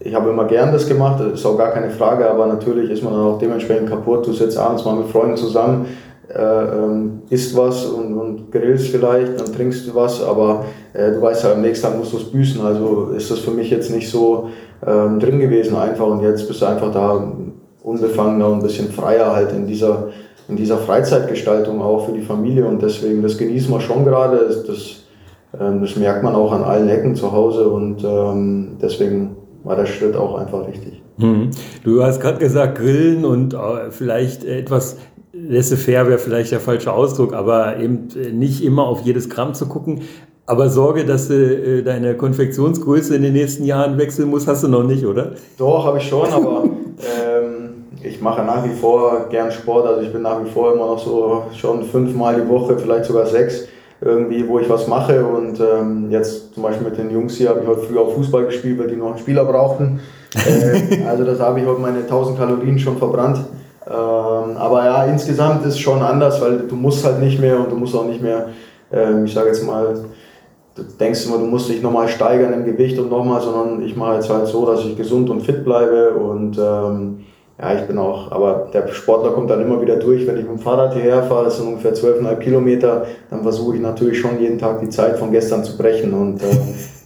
ich habe immer gern das gemacht, das ist auch gar keine Frage, aber natürlich ist man dann auch dementsprechend kaputt. Du sitzt abends mal mit Freunden zusammen, äh, ähm, isst was und, und grillst vielleicht, dann trinkst du was, aber äh, du weißt ja, am nächsten Tag musst du es büßen. Also ist das für mich jetzt nicht so ähm, drin gewesen einfach und jetzt bist du einfach da unbefangener und ein bisschen freier halt in dieser, in dieser Freizeitgestaltung auch für die Familie und deswegen, das genießen wir schon gerade. Das, das, ähm, das merkt man auch an allen Ecken zu Hause und ähm, deswegen war der Schritt auch einfach richtig. Mhm. Du hast gerade gesagt, Grillen und äh, vielleicht etwas laissez-faire wäre vielleicht der falsche Ausdruck, aber eben nicht immer auf jedes Gramm zu gucken. Aber Sorge, dass du äh, deine Konfektionsgröße in den nächsten Jahren wechseln musst, hast du noch nicht, oder? Doch, habe ich schon, aber ähm, ich mache nach wie vor gern Sport. Also ich bin nach wie vor immer noch so schon fünfmal die Woche, vielleicht sogar sechs irgendwie, wo ich was mache. Und ähm, jetzt zum Beispiel mit den Jungs hier habe ich heute früh auch Fußball gespielt, weil die noch einen Spieler brauchten. Äh, also das habe ich heute meine 1000 Kalorien schon verbrannt. Ähm, aber ja, insgesamt ist es schon anders, weil du musst halt nicht mehr und du musst auch nicht mehr, ähm, ich sage jetzt mal, du denkst immer, du musst dich nochmal steigern im Gewicht und nochmal, sondern ich mache jetzt halt so, dass ich gesund und fit bleibe und ähm, ja, ich bin auch, aber der Sportler kommt dann immer wieder durch, wenn ich mit dem Fahrrad hierher fahre, das sind ungefähr 12,5 Kilometer, dann versuche ich natürlich schon jeden Tag die Zeit von gestern zu brechen und äh,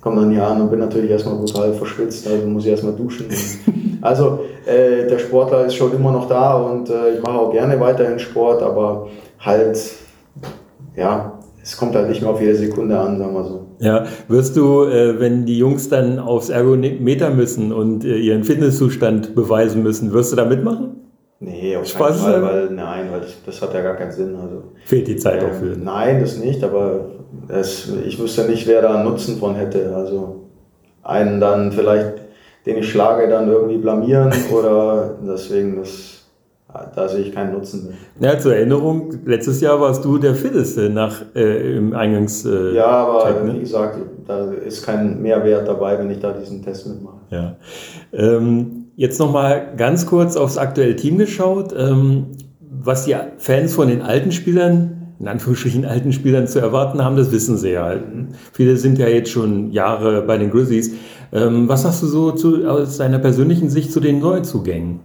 komme dann hier an und bin natürlich erstmal brutal verschwitzt, also muss ich erstmal duschen. also äh, der Sportler ist schon immer noch da und äh, ich mache auch gerne weiterhin Sport, aber halt, ja, es kommt halt nicht mehr auf jede Sekunde an, sagen wir so. Ja, wirst du, äh, wenn die Jungs dann aufs Ergometer müssen und äh, ihren Fitnesszustand beweisen müssen, wirst du da mitmachen? Nee, auf Spaß keinen Fall, weil, nein, weil das hat ja gar keinen Sinn. Also, Fehlt die Zeit ähm, auch für? Nein, das nicht, aber es, ich wüsste nicht, wer da einen Nutzen von hätte. Also einen dann vielleicht, den ich schlage, dann irgendwie blamieren oder deswegen, das, da sehe ich keinen Nutzen mehr. Ja, zur Erinnerung, letztes Jahr warst du der Fitteste nach, äh, im Eingangs. Äh, ja, aber Check, ne? wie gesagt, da ist kein Mehrwert dabei, wenn ich da diesen Test mitmache. Ja. Ähm, Jetzt nochmal ganz kurz aufs aktuelle Team geschaut. Ähm, was die Fans von den alten Spielern, in Anführungsstrichen alten Spielern zu erwarten haben, das wissen sie ja. Viele sind ja jetzt schon Jahre bei den Grizzlies. Ähm, was hast du so zu, aus deiner persönlichen Sicht zu den Neuzugängen?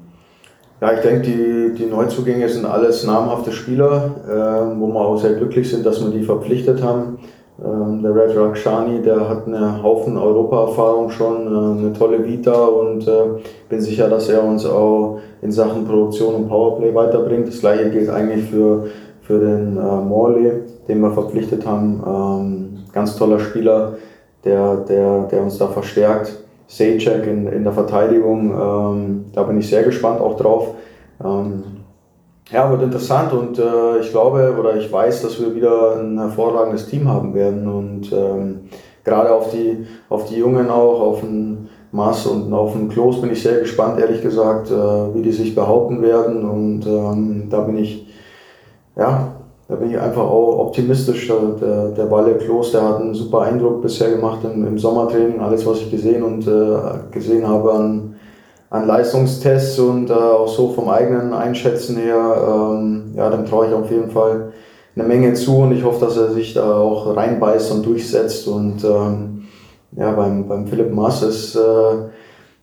Ja, ich denke, die, die Neuzugänge sind alles namhafte Spieler, äh, wo wir auch sehr glücklich sind, dass wir die verpflichtet haben. Ähm, der Red Rakshani, der hat einen Haufen Europa-Erfahrung schon, äh, eine tolle Vita und äh, bin sicher, dass er uns auch in Sachen Produktion und Powerplay weiterbringt. Das gleiche gilt eigentlich für, für den äh, Morley, den wir verpflichtet haben. Ähm, ganz toller Spieler, der, der, der uns da verstärkt. Sajak in, in der Verteidigung, ähm, da bin ich sehr gespannt auch drauf. Ähm, ja, wird interessant und äh, ich glaube oder ich weiß, dass wir wieder ein hervorragendes Team haben werden und ähm, gerade auf die, auf die Jungen auch, auf den Mass und auf den Klos bin ich sehr gespannt, ehrlich gesagt, äh, wie die sich behaupten werden und ähm, da bin ich, ja, da bin ich einfach auch optimistisch. Der, der Walle Klos, der hat einen super Eindruck bisher gemacht im, im Sommertraining, alles was ich gesehen und äh, gesehen habe an an Leistungstests und äh, auch so vom eigenen Einschätzen her, ähm, ja, dem traue ich auf jeden Fall eine Menge zu und ich hoffe, dass er sich da auch reinbeißt und durchsetzt. Und ähm, ja, beim, beim Philipp Maas ist, äh,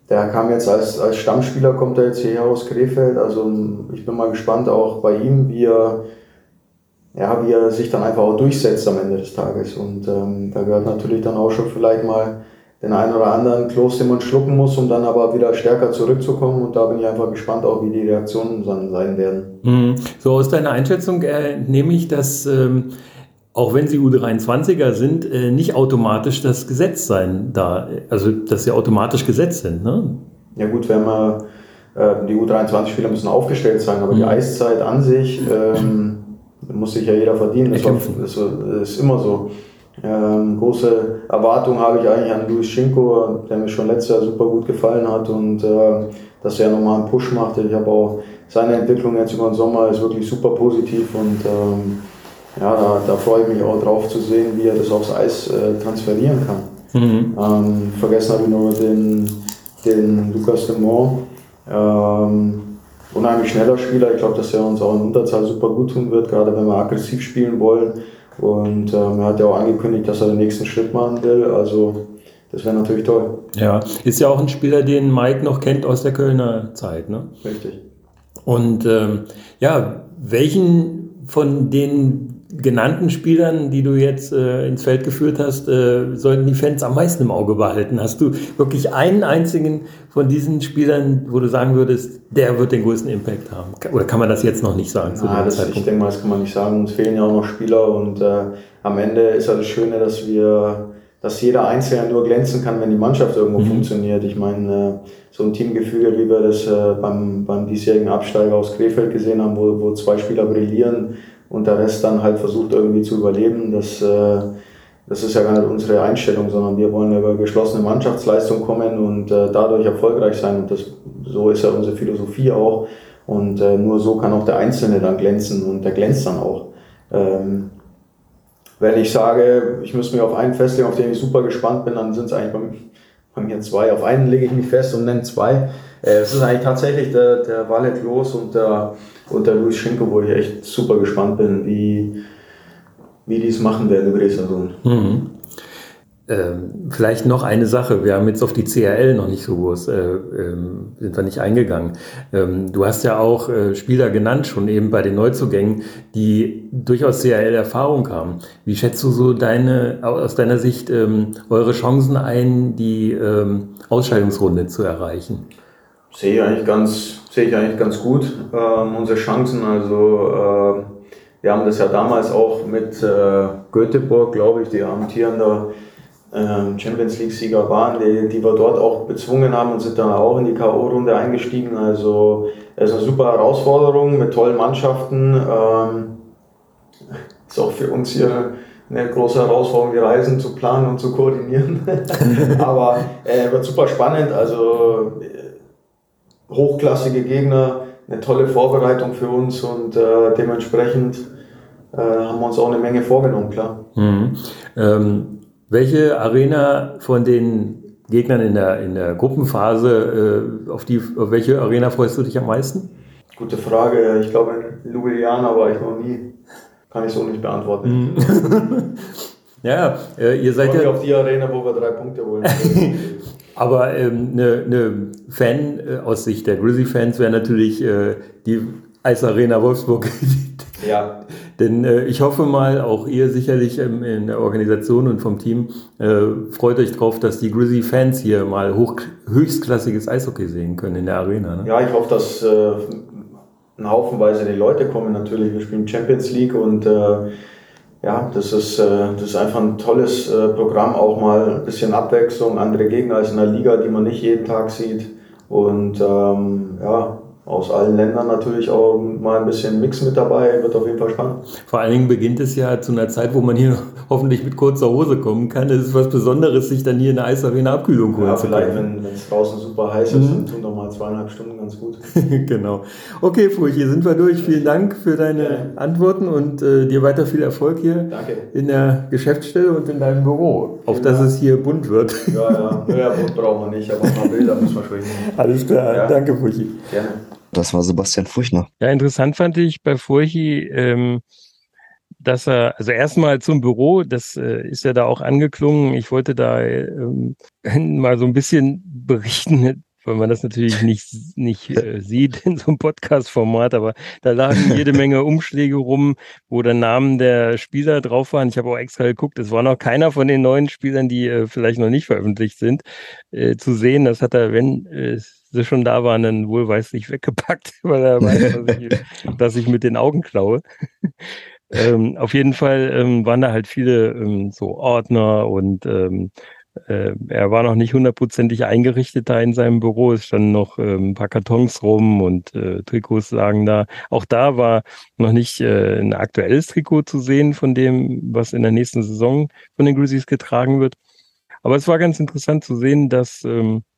der kam jetzt als, als Stammspieler, kommt er jetzt hierher aus Krefeld. Also ich bin mal gespannt auch bei ihm, wie er, ja, wie er sich dann einfach auch durchsetzt am Ende des Tages. Und ähm, da gehört natürlich dann auch schon vielleicht mal den einen oder anderen Kloß, den man schlucken muss, um dann aber wieder stärker zurückzukommen. Und da bin ich einfach gespannt, auch wie die Reaktionen dann sein werden. Mhm. So aus deiner Einschätzung äh, nehme ich, dass ähm, auch wenn sie U23er sind, äh, nicht automatisch das Gesetz sein da, also dass sie automatisch gesetzt sind. Ne? Ja gut, wenn man äh, die U23-Spieler müssen aufgestellt sein, aber mhm. die Eiszeit an sich ähm, muss sich ja jeder verdienen. Das, war, das ist immer so. Ähm, große Erwartungen habe ich eigentlich an Luis Schinko, der mir schon letztes Jahr super gut gefallen hat und äh, dass er nochmal einen Push macht. Ich habe auch seine Entwicklung jetzt über den Sommer ist wirklich super positiv und ähm, ja, da, da freue ich mich auch drauf zu sehen, wie er das aufs Eis äh, transferieren kann. Mhm. Ähm, vergessen habe ich nur den, den Lucas de Mont. Ähm, unheimlich schneller Spieler. Ich glaube, dass er uns auch in Unterzahl super gut tun wird, gerade wenn wir aggressiv spielen wollen. Und ähm, er hat ja auch angekündigt, dass er den nächsten Schritt machen will. Also das wäre natürlich toll. Ja, ist ja auch ein Spieler, den Mike noch kennt aus der Kölner Zeit. Ne? Richtig. Und ähm, ja, welchen von den genannten Spielern, die du jetzt äh, ins Feld geführt hast, äh, sollten die Fans am meisten im Auge behalten? Hast du wirklich einen einzigen von diesen Spielern, wo du sagen würdest, der wird den größten Impact haben? Oder kann man das jetzt noch nicht sagen? Na, das, ich denke mal, das kann man nicht sagen. Uns fehlen ja auch noch Spieler und äh, am Ende ist ja das Schöne, dass wir dass jeder Einzelne nur glänzen kann, wenn die Mannschaft irgendwo mhm. funktioniert. Ich meine, äh, so ein Teamgefüge, wie wir das äh, beim, beim diesjährigen Absteiger aus Krefeld gesehen haben, wo, wo zwei Spieler brillieren, und der Rest dann halt versucht irgendwie zu überleben. Das, äh, das ist ja gar nicht unsere Einstellung, sondern wir wollen über geschlossene Mannschaftsleistung kommen und äh, dadurch erfolgreich sein. Und das, so ist ja unsere Philosophie auch. Und äh, nur so kann auch der Einzelne dann glänzen und der glänzt dann auch. Ähm, wenn ich sage, ich muss mich auf einen festlegen, auf den ich super gespannt bin, dann sind es eigentlich bei, bei, mir zwei. Auf einen lege ich mich fest und nenne zwei. Es ist eigentlich tatsächlich der, der Wallet Los und der und der Luis Schinko, wo ich echt super gespannt bin, wie, wie die es machen werden über die Saison. Mhm. Ähm, vielleicht noch eine Sache. Wir haben jetzt auf die CRL noch nicht so groß, äh, ähm, sind wir nicht eingegangen. Ähm, du hast ja auch äh, Spieler genannt, schon eben bei den Neuzugängen, die durchaus CRL-Erfahrung haben. Wie schätzt du so deine, aus deiner Sicht ähm, eure Chancen ein, die ähm, Ausscheidungsrunde zu erreichen? Sehe ich eigentlich ganz, sehe ich eigentlich ganz gut ähm, unsere Chancen. Also äh, wir haben das ja damals auch mit äh, Göteborg, glaube ich, die amtierende äh, Champions League-Sieger waren, die, die wir dort auch bezwungen haben und sind dann auch in die K.O.-Runde eingestiegen. Also es ist eine super Herausforderung mit tollen Mannschaften. Ähm, ist auch für uns hier eine große Herausforderung, die Reisen zu planen und zu koordinieren. Aber äh, wird super spannend. Also hochklassige Gegner, eine tolle Vorbereitung für uns und äh, dementsprechend äh, haben wir uns auch eine Menge vorgenommen, klar. Mhm. Ähm, welche Arena von den Gegnern in der, in der Gruppenphase, äh, auf, die, auf welche Arena freust du dich am meisten? Gute Frage. Ich glaube, in Ljubljana war ich noch nie. Kann ich so nicht beantworten. Mhm. ja, äh, ihr seid ja. auf die Arena, wo wir drei Punkte holen. Aber ähm, eine, eine Fan äh, aus Sicht der Grizzly-Fans wäre natürlich äh, die Eisarena Wolfsburg. ja. Denn äh, ich hoffe mal, auch ihr sicherlich ähm, in der Organisation und vom Team äh, freut euch drauf, dass die Grizzly-Fans hier mal hoch, höchstklassiges Eishockey sehen können in der Arena. Ne? Ja, ich hoffe, dass äh, ein Haufenweise die Leute kommen natürlich. Wir spielen Champions League und äh, ja, das ist, äh, das ist einfach ein tolles äh, Programm, auch mal ein bisschen Abwechslung, andere Gegner als in der Liga, die man nicht jeden Tag sieht. Und ähm, ja, aus allen Ländern natürlich auch mal ein bisschen Mix mit dabei, wird auf jeden Fall spannend. Vor allen Dingen beginnt es ja zu einer Zeit, wo man hier hoffentlich mit kurzer Hose kommen kann. Es ist was Besonderes, sich dann hier in der Eisarena Abkühlung holen ja, zu vielleicht, wenn es draußen super heiß ist, mhm. dann tun doch mal zweieinhalb Stunden ganz gut. genau. Okay, Furch, hier sind wir durch. Vielen Dank für deine ja. Antworten und äh, dir weiter viel Erfolg hier Danke. in der Geschäftsstelle und in deinem Büro, auf dass es hier bunt wird. Ja, ja, ja bunt brauchen wir nicht, aber ein paar Bilder müssen wir sprechen. Alles klar, ja. danke Furchi. Gerne. Das war Sebastian Furchner. Ja, interessant fand ich bei Furchi, ähm, dass er, also erstmal zum Büro, das äh, ist ja da auch angeklungen. Ich wollte da ähm, mal so ein bisschen berichten, weil man das natürlich nicht, nicht äh, sieht in so einem Podcast-Format, aber da lagen jede Menge Umschläge rum, wo der Namen der Spieler drauf waren. Ich habe auch extra geguckt, es war noch keiner von den neuen Spielern, die äh, vielleicht noch nicht veröffentlicht sind, äh, zu sehen. Das hat er, wenn äh, sie schon da waren, dann wohlweislich weggepackt, weil er weiß, dass ich, dass ich mit den Augen klaue. ähm, auf jeden Fall ähm, waren da halt viele ähm, so Ordner und ähm, äh, er war noch nicht hundertprozentig eingerichtet da in seinem Büro. Es standen noch äh, ein paar Kartons rum und äh, Trikots lagen da. Auch da war noch nicht äh, ein aktuelles Trikot zu sehen von dem, was in der nächsten Saison von den Grizzlies getragen wird. Aber es war ganz interessant zu sehen, dass ähm, äh,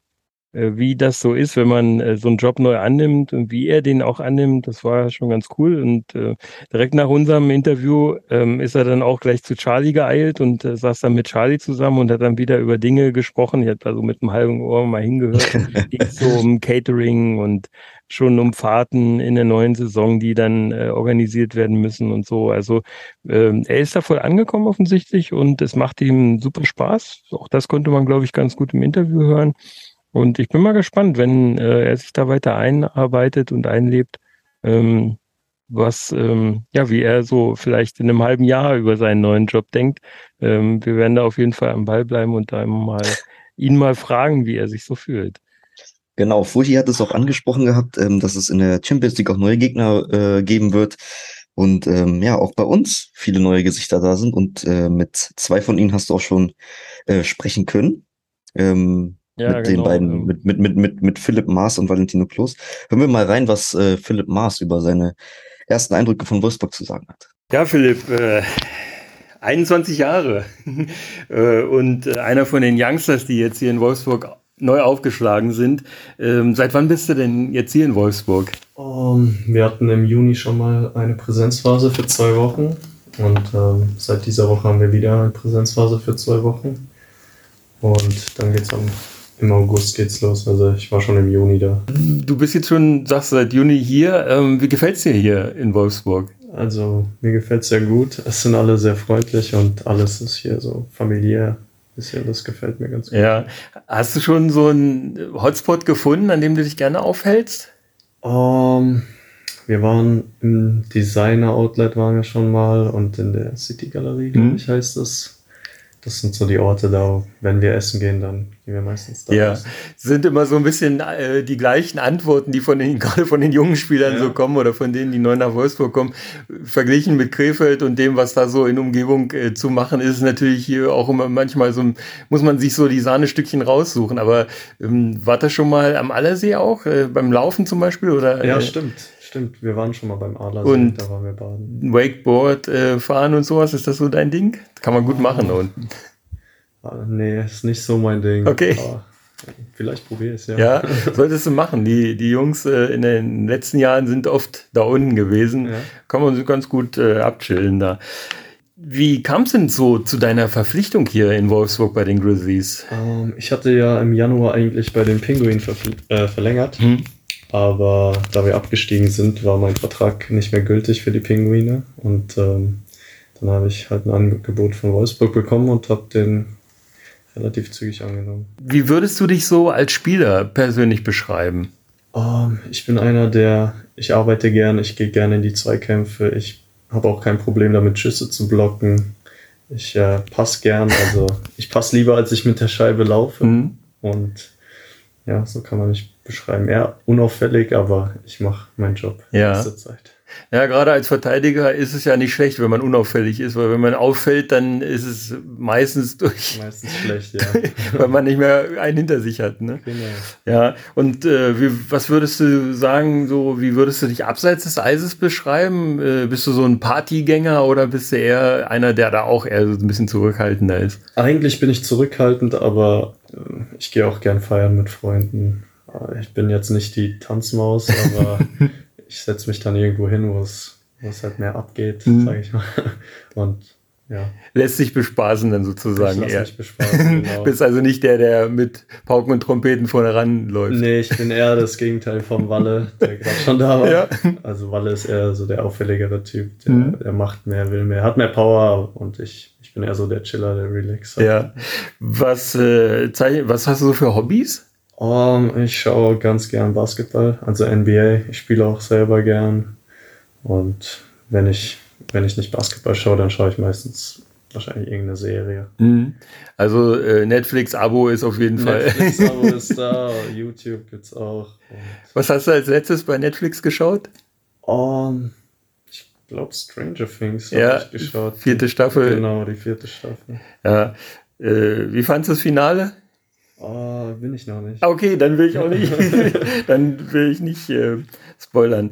wie das so ist, wenn man äh, so einen Job neu annimmt und wie er den auch annimmt, das war schon ganz cool. Und äh, direkt nach unserem Interview ähm, ist er dann auch gleich zu Charlie geeilt und äh, saß dann mit Charlie zusammen und hat dann wieder über Dinge gesprochen. Ich habe also mit einem halben Ohr mal hingehört. Ging so um Catering und schon um Fahrten in der neuen Saison, die dann äh, organisiert werden müssen und so. Also ähm, er ist da voll angekommen offensichtlich und es macht ihm super Spaß. Auch das konnte man, glaube ich, ganz gut im Interview hören. Und ich bin mal gespannt, wenn äh, er sich da weiter einarbeitet und einlebt, ähm, was, ähm, ja, wie er so vielleicht in einem halben Jahr über seinen neuen Job denkt. Ähm, wir werden da auf jeden Fall am Ball bleiben und da mal ihn mal fragen, wie er sich so fühlt. Genau, Furchi hat es auch angesprochen gehabt, ähm, dass es in der Champions League auch neue Gegner äh, geben wird. Und ähm, ja, auch bei uns viele neue Gesichter da sind. Und äh, mit zwei von ihnen hast du auch schon äh, sprechen können. Ähm, ja, mit genau. den beiden, mit, mit, mit, mit, mit Philipp Maas und Valentino Klos. Hören wir mal rein, was äh, Philipp Maas über seine ersten Eindrücke von Wolfsburg zu sagen hat. Ja, Philipp, äh, 21 Jahre äh, und äh, einer von den Youngsters, die jetzt hier in Wolfsburg neu aufgeschlagen sind. Ähm, seit wann bist du denn jetzt hier in Wolfsburg? Um, wir hatten im Juni schon mal eine Präsenzphase für zwei Wochen und ähm, seit dieser Woche haben wir wieder eine Präsenzphase für zwei Wochen. Und dann geht es am im August geht's los, also ich war schon im Juni da. Du bist jetzt schon, sagst seit Juni hier. Ähm, wie gefällt's dir hier in Wolfsburg? Also mir gefällt's sehr gut. Es sind alle sehr freundlich und alles ist hier so familiär. Bisher, das gefällt mir ganz gut. Ja. Hast du schon so einen Hotspot gefunden, an dem du dich gerne aufhältst? Um, ähm, wir waren im Designer Outlet waren wir schon mal und in der City Galerie, glaube hm. ich, heißt das. Das sind so die Orte da, wenn wir essen gehen, dann gehen wir meistens da. Ja, essen. sind immer so ein bisschen äh, die gleichen Antworten, die von den, gerade von den jungen Spielern ja. so kommen oder von denen, die neu nach Wolfsburg kommen. Verglichen mit Krefeld und dem, was da so in Umgebung äh, zu machen ist, natürlich hier auch immer manchmal so, muss man sich so die Sahnestückchen raussuchen. Aber ähm, war das schon mal am Allersee auch, äh, beim Laufen zum Beispiel? Oder, ja, stimmt. Stimmt, wir waren schon mal beim Adlersee, und da waren wir baden. Wakeboard äh, fahren und sowas, ist das so dein Ding? Kann man gut machen da unten. Ah, nee, ist nicht so mein Ding. Okay. vielleicht probiere ich es, ja. Ja, solltest du machen. Die, die Jungs äh, in den letzten Jahren sind oft da unten gewesen. Ja. Kann man ganz gut äh, abchillen da. Wie kam es denn so zu deiner Verpflichtung hier in Wolfsburg bei den Grizzlies? Ähm, ich hatte ja im Januar eigentlich bei den Pinguinen äh, verlängert. Hm. Aber da wir abgestiegen sind, war mein Vertrag nicht mehr gültig für die Pinguine. Und ähm, dann habe ich halt ein Angebot von Wolfsburg bekommen und habe den relativ zügig angenommen. Wie würdest du dich so als Spieler persönlich beschreiben? Um, ähm, ich bin einer, der, ich arbeite gern, ich gehe gerne in die Zweikämpfe, ich habe auch kein Problem damit, Schüsse zu blocken. Ich äh, passe gern, also ich passe lieber, als ich mit der Scheibe laufe. Mhm. Und ja, so kann man mich beschreiben. Eher unauffällig, aber ich mache meinen Job ja. Zeit. Ja, gerade als Verteidiger ist es ja nicht schlecht, wenn man unauffällig ist, weil wenn man auffällt, dann ist es meistens durch. Meistens schlecht, ja. weil man nicht mehr einen hinter sich hat. Ne? Genau. Ja, und äh, wie, was würdest du sagen, so wie würdest du dich abseits des Eises beschreiben? Äh, bist du so ein Partygänger oder bist du eher einer, der da auch eher so ein bisschen zurückhaltender ist? Eigentlich bin ich zurückhaltend, aber äh, ich gehe auch gern feiern mit Freunden. Ich bin jetzt nicht die Tanzmaus, aber ich setze mich dann irgendwo hin, wo es, wo es halt mehr abgeht, mhm. sage ich mal. Und ja. Lässt sich bespaßen dann sozusagen ich eher. Mich bespaßen, genau. Bist also nicht der, der mit Pauken und Trompeten vorne ranläuft. Nee, ich bin eher das Gegenteil vom Walle, der gerade schon da war. Ja. Also Walle ist eher so der auffälligere Typ, der, mhm. der macht mehr, will mehr, hat mehr Power und ich, ich bin eher so der Chiller, der Relaxer. Ja. Was, äh, was hast du so für Hobbys? Um, ich schaue ganz gern Basketball, also NBA. Ich spiele auch selber gern. Und wenn ich, wenn ich nicht Basketball schaue, dann schaue ich meistens wahrscheinlich irgendeine Serie. Mhm. Also äh, Netflix-Abo ist auf jeden Netflix Fall. Netflix-Abo ist da, YouTube gibt's auch. Was hast du als letztes bei Netflix geschaut? Um, ich glaube Stranger Things ja, habe ich geschaut. Vierte Staffel. Genau, die vierte Staffel. Ja. Äh, wie fandest du das Finale? Oh, bin ich noch nicht. Okay, dann will ich auch nicht, dann will ich nicht äh, spoilern.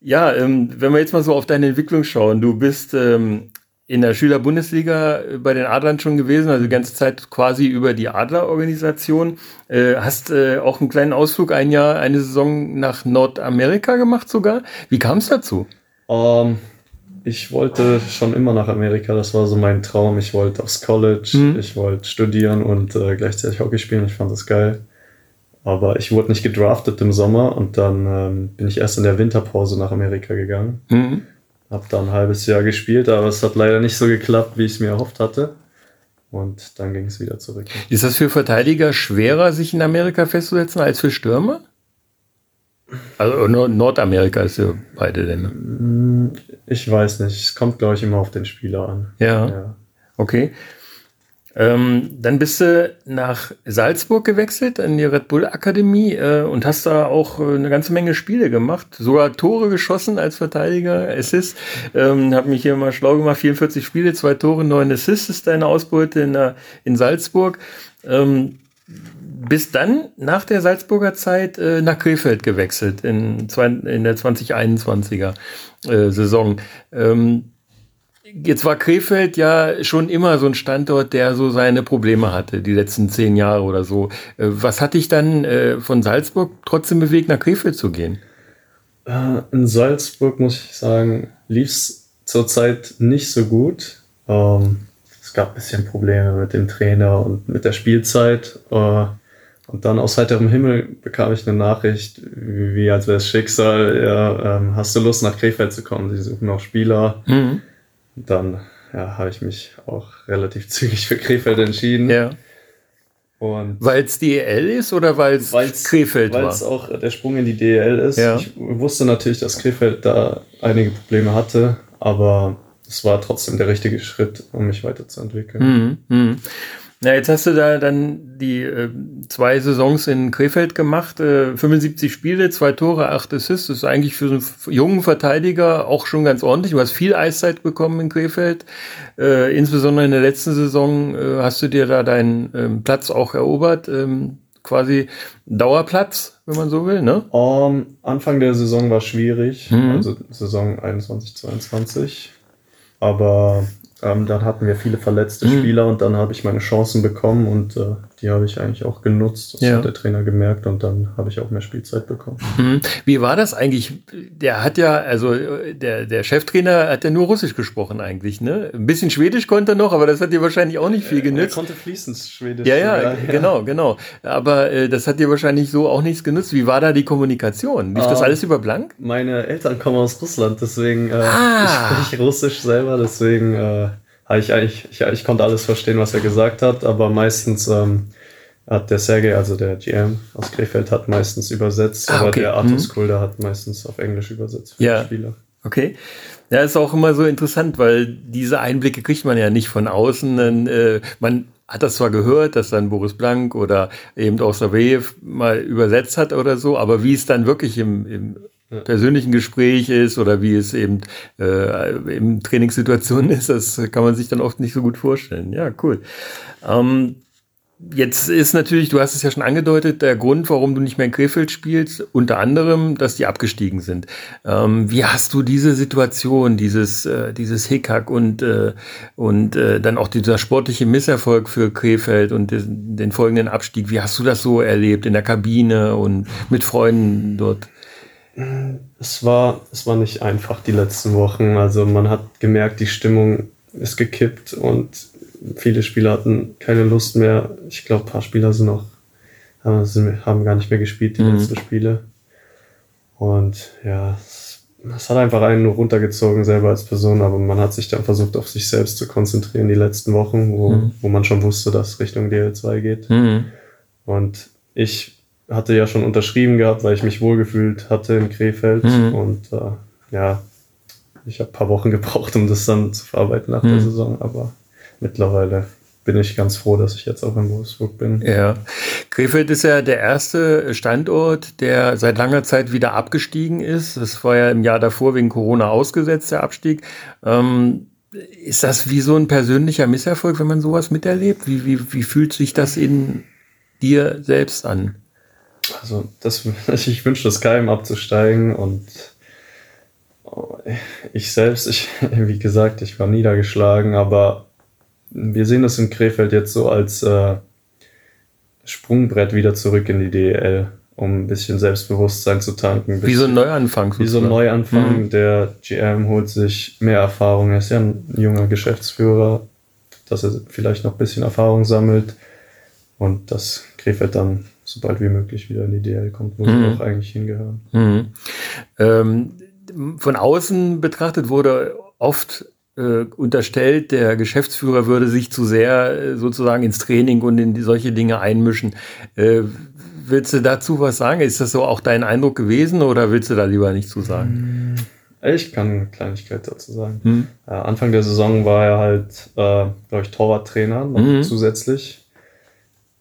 Ja, ähm, wenn wir jetzt mal so auf deine Entwicklung schauen, du bist ähm, in der Schülerbundesliga bei den Adlern schon gewesen, also die ganze Zeit quasi über die Adlerorganisation. Äh, hast äh, auch einen kleinen Ausflug ein Jahr, eine Saison nach Nordamerika gemacht sogar. Wie kam es dazu? Um, ähm, ich wollte schon immer nach Amerika, das war so mein Traum. Ich wollte aufs College, mhm. ich wollte studieren und äh, gleichzeitig Hockey spielen. Ich fand das geil. Aber ich wurde nicht gedraftet im Sommer und dann ähm, bin ich erst in der Winterpause nach Amerika gegangen. Mhm. Hab da ein halbes Jahr gespielt, aber es hat leider nicht so geklappt, wie ich es mir erhofft hatte. Und dann ging es wieder zurück. Ist das für Verteidiger schwerer, sich in Amerika festzusetzen als für Stürmer? Also Nordamerika ist ja beide denn. Ne? Ich weiß nicht. Es kommt, glaube ich, immer auf den Spieler an. Ja. ja. Okay. Ähm, dann bist du nach Salzburg gewechselt in die Red Bull Akademie äh, und hast da auch äh, eine ganze Menge Spiele gemacht, sogar Tore geschossen als Verteidiger, Assist. Ähm, hab mich hier mal schlau gemacht, 44 Spiele, zwei Tore, neun Assists ist deine Ausbeute in, in Salzburg. Ähm, bist dann nach der Salzburger Zeit äh, nach Krefeld gewechselt in, in der 2021er äh, Saison. Ähm, jetzt war Krefeld ja schon immer so ein Standort, der so seine Probleme hatte, die letzten zehn Jahre oder so. Äh, was hat dich dann äh, von Salzburg trotzdem bewegt, nach Krefeld zu gehen? Äh, in Salzburg, muss ich sagen, lief es zurzeit nicht so gut. Ähm, es gab ein bisschen Probleme mit dem Trainer und mit der Spielzeit. Und dann aus heiterem Himmel bekam ich eine Nachricht, wie als wäre es Schicksal, ja, ähm, hast du Lust nach Krefeld zu kommen? Sie suchen noch Spieler. Mhm. Dann ja, habe ich mich auch relativ zügig für Krefeld entschieden. Ja. Weil es DEL ist oder weil es Krefeld war? Weil es auch der Sprung in die DEL ist. Ja. Ich wusste natürlich, dass Krefeld da einige Probleme hatte, aber es war trotzdem der richtige Schritt, um mich weiterzuentwickeln. Mhm. Na, jetzt hast du da dann die äh, zwei Saisons in Krefeld gemacht, äh, 75 Spiele, zwei Tore, acht Assists. Das ist eigentlich für so einen jungen Verteidiger auch schon ganz ordentlich. Du hast viel Eiszeit bekommen in Krefeld. Äh, insbesondere in der letzten Saison äh, hast du dir da deinen ähm, Platz auch erobert. Ähm, quasi Dauerplatz, wenn man so will, ne? Um, Anfang der Saison war schwierig, mhm. also Saison 21, 22. Aber ähm, dann hatten wir viele verletzte mhm. Spieler und dann habe ich meine Chancen bekommen und äh, die habe ich eigentlich auch genutzt. Das ja. hat der Trainer gemerkt und dann habe ich auch mehr Spielzeit bekommen. Mhm. Wie war das eigentlich? Der hat ja, also der, der Cheftrainer hat ja nur Russisch gesprochen eigentlich, ne? Ein bisschen Schwedisch konnte er noch, aber das hat dir wahrscheinlich auch nicht viel genützt. Er konnte fließend Schwedisch. Ja, ja, sogar, genau, genau. Aber äh, das hat dir wahrscheinlich so auch nichts genutzt. Wie war da die Kommunikation? Lief um, das ähm, alles über Blank? Meine Eltern kommen aus Russland, deswegen äh, ah. ich spreche Russisch selber, deswegen äh, ich eigentlich, ich, ich konnte alles verstehen, was er gesagt hat, aber meistens ähm, hat der Sergei, also der GM aus Krefeld, hat meistens übersetzt, ah, okay. aber der Artus mhm. Kulda hat meistens auf Englisch übersetzt für ja. die Spieler. Okay. Ja, ist auch immer so interessant, weil diese Einblicke kriegt man ja nicht von außen. Dann, äh, man hat das zwar gehört, dass dann Boris Blank oder eben auch Saveyev mal übersetzt hat oder so, aber wie es dann wirklich im, im persönlichen Gespräch ist oder wie es eben äh, in Trainingssituationen ist, das kann man sich dann oft nicht so gut vorstellen. Ja, cool. Ähm, jetzt ist natürlich, du hast es ja schon angedeutet, der Grund, warum du nicht mehr in Krefeld spielst, unter anderem, dass die abgestiegen sind. Ähm, wie hast du diese Situation, dieses, äh, dieses Hickhack und, äh, und äh, dann auch dieser sportliche Misserfolg für Krefeld und den, den folgenden Abstieg, wie hast du das so erlebt in der Kabine und mit Freunden dort? Es war, es war nicht einfach die letzten Wochen. Also man hat gemerkt, die Stimmung ist gekippt und viele Spieler hatten keine Lust mehr. Ich glaube, ein paar Spieler sind noch, haben gar nicht mehr gespielt, die mhm. letzten Spiele. Und ja, es, es, hat einfach einen nur runtergezogen selber als Person, aber man hat sich dann versucht, auf sich selbst zu konzentrieren die letzten Wochen, wo, mhm. wo man schon wusste, dass es Richtung DL2 geht. Mhm. Und ich hatte ja schon unterschrieben gehabt, weil ich mich wohlgefühlt hatte in Krefeld. Mhm. Und äh, ja, ich habe ein paar Wochen gebraucht, um das dann zu verarbeiten nach mhm. der Saison, aber mittlerweile bin ich ganz froh, dass ich jetzt auch in Wolfsburg bin. Ja. Krefeld ist ja der erste Standort, der seit langer Zeit wieder abgestiegen ist. Das war ja im Jahr davor wegen Corona ausgesetzt, der Abstieg. Ähm, ist das wie so ein persönlicher Misserfolg, wenn man sowas miterlebt? Wie, wie, wie fühlt sich das in dir selbst an? Also das, ich wünsche das keinem abzusteigen und ich selbst, ich, wie gesagt, ich war niedergeschlagen, aber wir sehen das in Krefeld jetzt so als äh, Sprungbrett wieder zurück in die DEL, um ein bisschen Selbstbewusstsein zu tanken. Wie so ein Neuanfang. Wie so ein Neuanfang. Mhm. Der GM holt sich mehr Erfahrung. Er ist ja ein junger Geschäftsführer, dass er vielleicht noch ein bisschen Erfahrung sammelt und dass Krefeld dann so bald wie möglich wieder in die DL kommt, wo mhm. sie auch eigentlich hingehören. Mhm. Ähm, von außen betrachtet wurde oft äh, unterstellt, der Geschäftsführer würde sich zu sehr äh, sozusagen ins Training und in solche Dinge einmischen. Äh, willst du dazu was sagen? Ist das so auch dein Eindruck gewesen oder willst du da lieber nicht zu sagen? Ich kann eine Kleinigkeit dazu sagen. Hm. Äh, Anfang der Saison war er halt, äh, glaube ich, Torwarttrainer noch hm. zusätzlich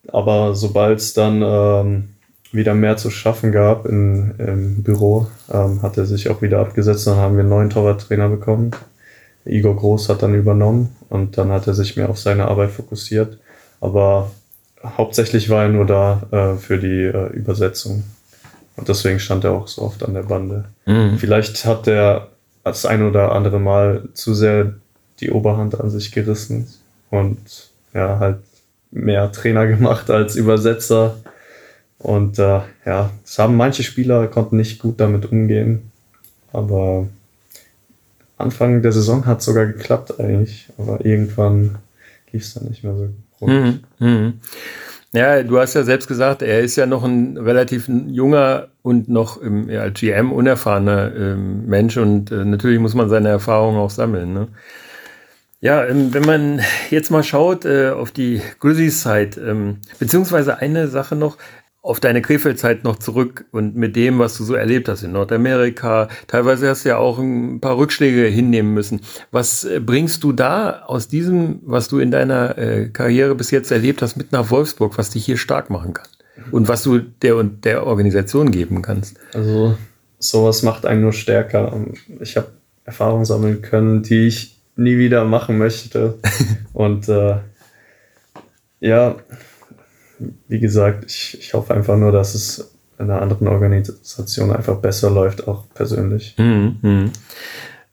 aber sobald es dann ähm, wieder mehr zu schaffen gab in, im Büro, ähm, hat er sich auch wieder abgesetzt. Dann haben wir einen neuen Torwarttrainer bekommen. Igor Groß hat dann übernommen und dann hat er sich mehr auf seine Arbeit fokussiert. Aber hauptsächlich war er nur da äh, für die äh, Übersetzung. Und deswegen stand er auch so oft an der Bande. Mhm. Vielleicht hat er das ein oder andere Mal zu sehr die Oberhand an sich gerissen und ja, halt mehr Trainer gemacht als Übersetzer. Und äh, ja, es haben manche Spieler konnten nicht gut damit umgehen. Aber Anfang der Saison hat es sogar geklappt eigentlich. Aber irgendwann lief es dann nicht mehr so rund. Mhm, mh. Ja, du hast ja selbst gesagt, er ist ja noch ein relativ junger und noch im, ja, GM unerfahrener ähm, Mensch und äh, natürlich muss man seine Erfahrungen auch sammeln. Ne? Ja, ähm, wenn man jetzt mal schaut äh, auf die Grizzlies Zeit, ähm, beziehungsweise eine Sache noch, auf deine Krefeld-Zeit noch zurück und mit dem, was du so erlebt hast in Nordamerika, teilweise hast du ja auch ein paar Rückschläge hinnehmen müssen. Was äh, bringst du da aus diesem, was du in deiner äh, Karriere bis jetzt erlebt hast, mit nach Wolfsburg, was dich hier stark machen kann? Und was du der und der Organisation geben kannst? Also sowas macht einen nur stärker. Ich habe Erfahrungen sammeln können, die ich nie wieder machen möchte. und äh, ja, wie gesagt, ich, ich hoffe einfach nur, dass es in einer anderen Organisation einfach besser läuft, auch persönlich. Mhm, mh.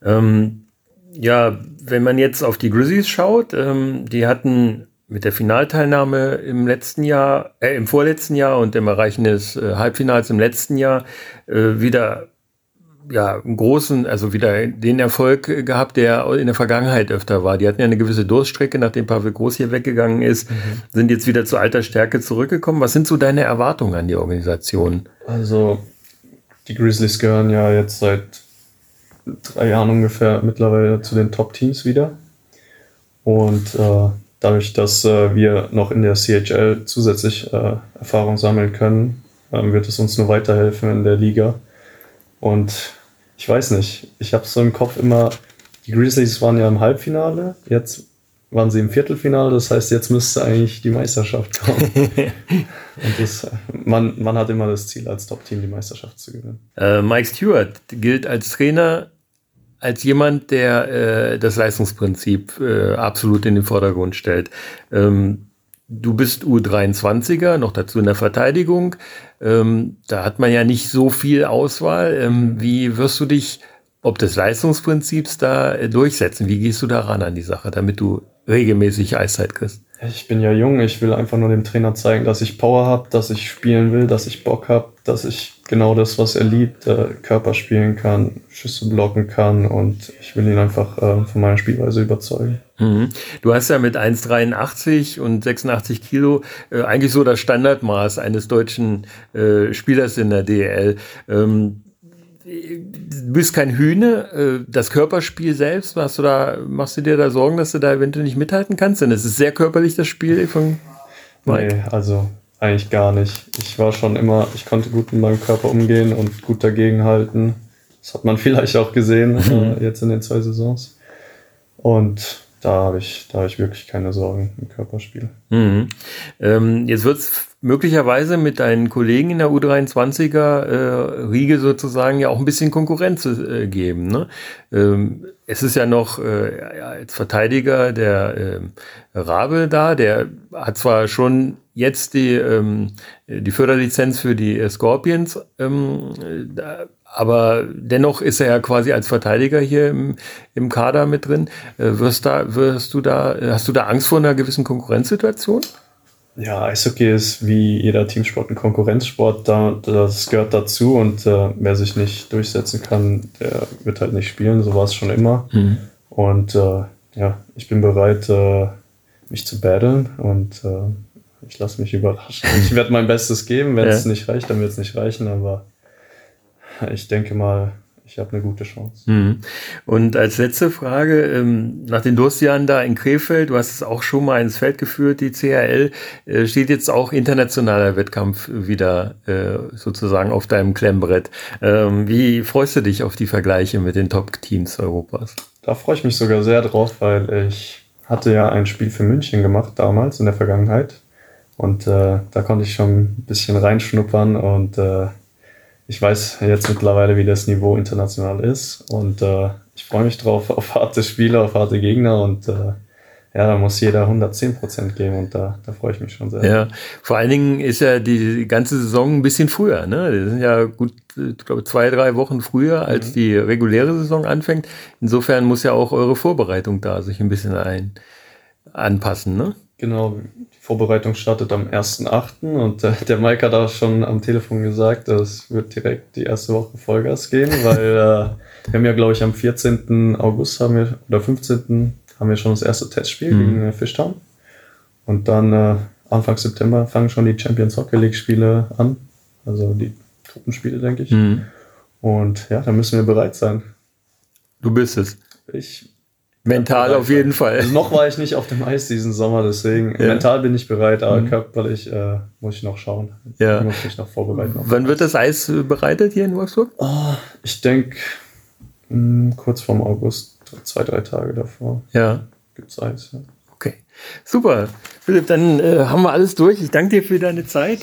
ähm, ja, wenn man jetzt auf die Grizzlies schaut, ähm, die hatten mit der Finalteilnahme im letzten Jahr, äh, im vorletzten Jahr und dem Erreichen des äh, Halbfinals im letzten Jahr äh, wieder ja, einen großen, also wieder den Erfolg gehabt, der in der Vergangenheit öfter war. Die hatten ja eine gewisse Durststrecke, nachdem Pavel Groß hier weggegangen ist, mhm. sind jetzt wieder zu alter Stärke zurückgekommen. Was sind so deine Erwartungen an die Organisation? Also, die Grizzlies gehören ja jetzt seit drei Jahren ungefähr mittlerweile zu den Top-Teams wieder. Und äh, dadurch, dass äh, wir noch in der CHL zusätzlich äh, Erfahrung sammeln können, ähm, wird es uns nur weiterhelfen in der Liga. Und ich weiß nicht, ich habe so im Kopf immer, die Grizzlies waren ja im Halbfinale, jetzt waren sie im Viertelfinale, das heißt, jetzt müsste eigentlich die Meisterschaft kommen. Und das, man, man hat immer das Ziel, als Top-Team die Meisterschaft zu gewinnen. Äh, Mike Stewart gilt als Trainer als jemand, der äh, das Leistungsprinzip äh, absolut in den Vordergrund stellt. Ähm, du bist U23er, noch dazu in der Verteidigung. Ähm, da hat man ja nicht so viel Auswahl. Ähm, wie wirst du dich ob des Leistungsprinzips da äh, durchsetzen? Wie gehst du daran an die Sache, damit du regelmäßig Eiszeit kriegst? Ich bin ja jung, ich will einfach nur dem Trainer zeigen, dass ich Power habe, dass ich spielen will, dass ich Bock habe, dass ich genau das, was er liebt, äh, Körper spielen kann, Schüsse blocken kann und ich will ihn einfach äh, von meiner Spielweise überzeugen. Mhm. Du hast ja mit 1,83 und 86 Kilo äh, eigentlich so das Standardmaß eines deutschen äh, Spielers in der DL. Ähm, du bist kein Hühne. Äh, das Körperspiel selbst, hast du da, machst du dir da Sorgen, dass du da eventuell nicht mithalten kannst? Denn es ist sehr körperlich, das Spiel von Mike. Nee, also eigentlich gar nicht. Ich war schon immer, ich konnte gut mit meinem Körper umgehen und gut dagegenhalten. Das hat man vielleicht auch gesehen äh, jetzt in den zwei Saisons. Und da habe ich, da habe ich wirklich keine Sorgen im Körperspiel. Mhm. Ähm, jetzt wird es möglicherweise mit deinen Kollegen in der U23er äh, Riege sozusagen ja auch ein bisschen Konkurrenz äh, geben. Ne? Ähm, es ist ja noch äh, als Verteidiger der äh, Rabe da, der hat zwar schon jetzt die, ähm, die Förderlizenz für die Scorpions, ähm, da, aber dennoch ist er ja quasi als Verteidiger hier im, im Kader mit drin. Äh, wirst, da, wirst du da, hast du da Angst vor einer gewissen Konkurrenzsituation? Ja, Eishockey ist wie jeder Teamsport ein Konkurrenzsport, da, das gehört dazu und äh, wer sich nicht durchsetzen kann, der wird halt nicht spielen, so war es schon immer. Mhm. Und äh, ja, ich bin bereit, äh, mich zu battlen und äh, ich lasse mich überraschen. Ich werde mein Bestes geben, wenn es ja. nicht reicht, dann wird es nicht reichen, aber ich denke mal, ich habe eine gute Chance. Mhm. Und als letzte Frage, ähm, nach den Durstjahren da in Krefeld, du hast es auch schon mal ins Feld geführt, die CHL, äh, steht jetzt auch internationaler Wettkampf wieder äh, sozusagen auf deinem Klemmbrett. Ähm, wie freust du dich auf die Vergleiche mit den Top-Teams Europas? Da freue ich mich sogar sehr drauf, weil ich hatte ja ein Spiel für München gemacht damals in der Vergangenheit. Und äh, da konnte ich schon ein bisschen reinschnuppern und äh, ich weiß jetzt mittlerweile, wie das Niveau international ist und äh, ich freue mich drauf auf harte Spiele, auf harte Gegner und äh, ja, da muss jeder 110 Prozent geben und da, da freue ich mich schon sehr. Ja, vor allen Dingen ist ja die ganze Saison ein bisschen früher. Ne? Das sind ja gut, ich glaube, zwei, drei Wochen früher, als mhm. die reguläre Saison anfängt. Insofern muss ja auch eure Vorbereitung da sich ein bisschen ein, anpassen. Ne? Genau, Vorbereitung startet am 1.8. und äh, der Mike hat auch schon am Telefon gesagt, es wird direkt die erste Woche Vollgas gehen, weil äh, wir haben ja, glaube ich, am 14. August haben wir, oder 15. haben wir schon das erste Testspiel mhm. gegen Fishtown. Und dann äh, Anfang September fangen schon die Champions Hockey League Spiele an, also die Gruppenspiele, denke ich. Mhm. Und ja, da müssen wir bereit sein. Du bist es. Ich Mental auf jeden Fall. Also noch war ich nicht auf dem Eis diesen Sommer, deswegen ja. mental bin ich bereit, aber mhm. körperlich äh, muss ich noch schauen. Ja. Ich muss mich noch vorbereiten. Wann wird das Eis bereitet hier in Wolfsburg? Oh, ich denke hm, kurz vorm August, zwei, drei Tage davor. Ja. Gibt's Eis, ja. Okay. Super. Philipp, dann äh, haben wir alles durch. Ich danke dir für deine Zeit.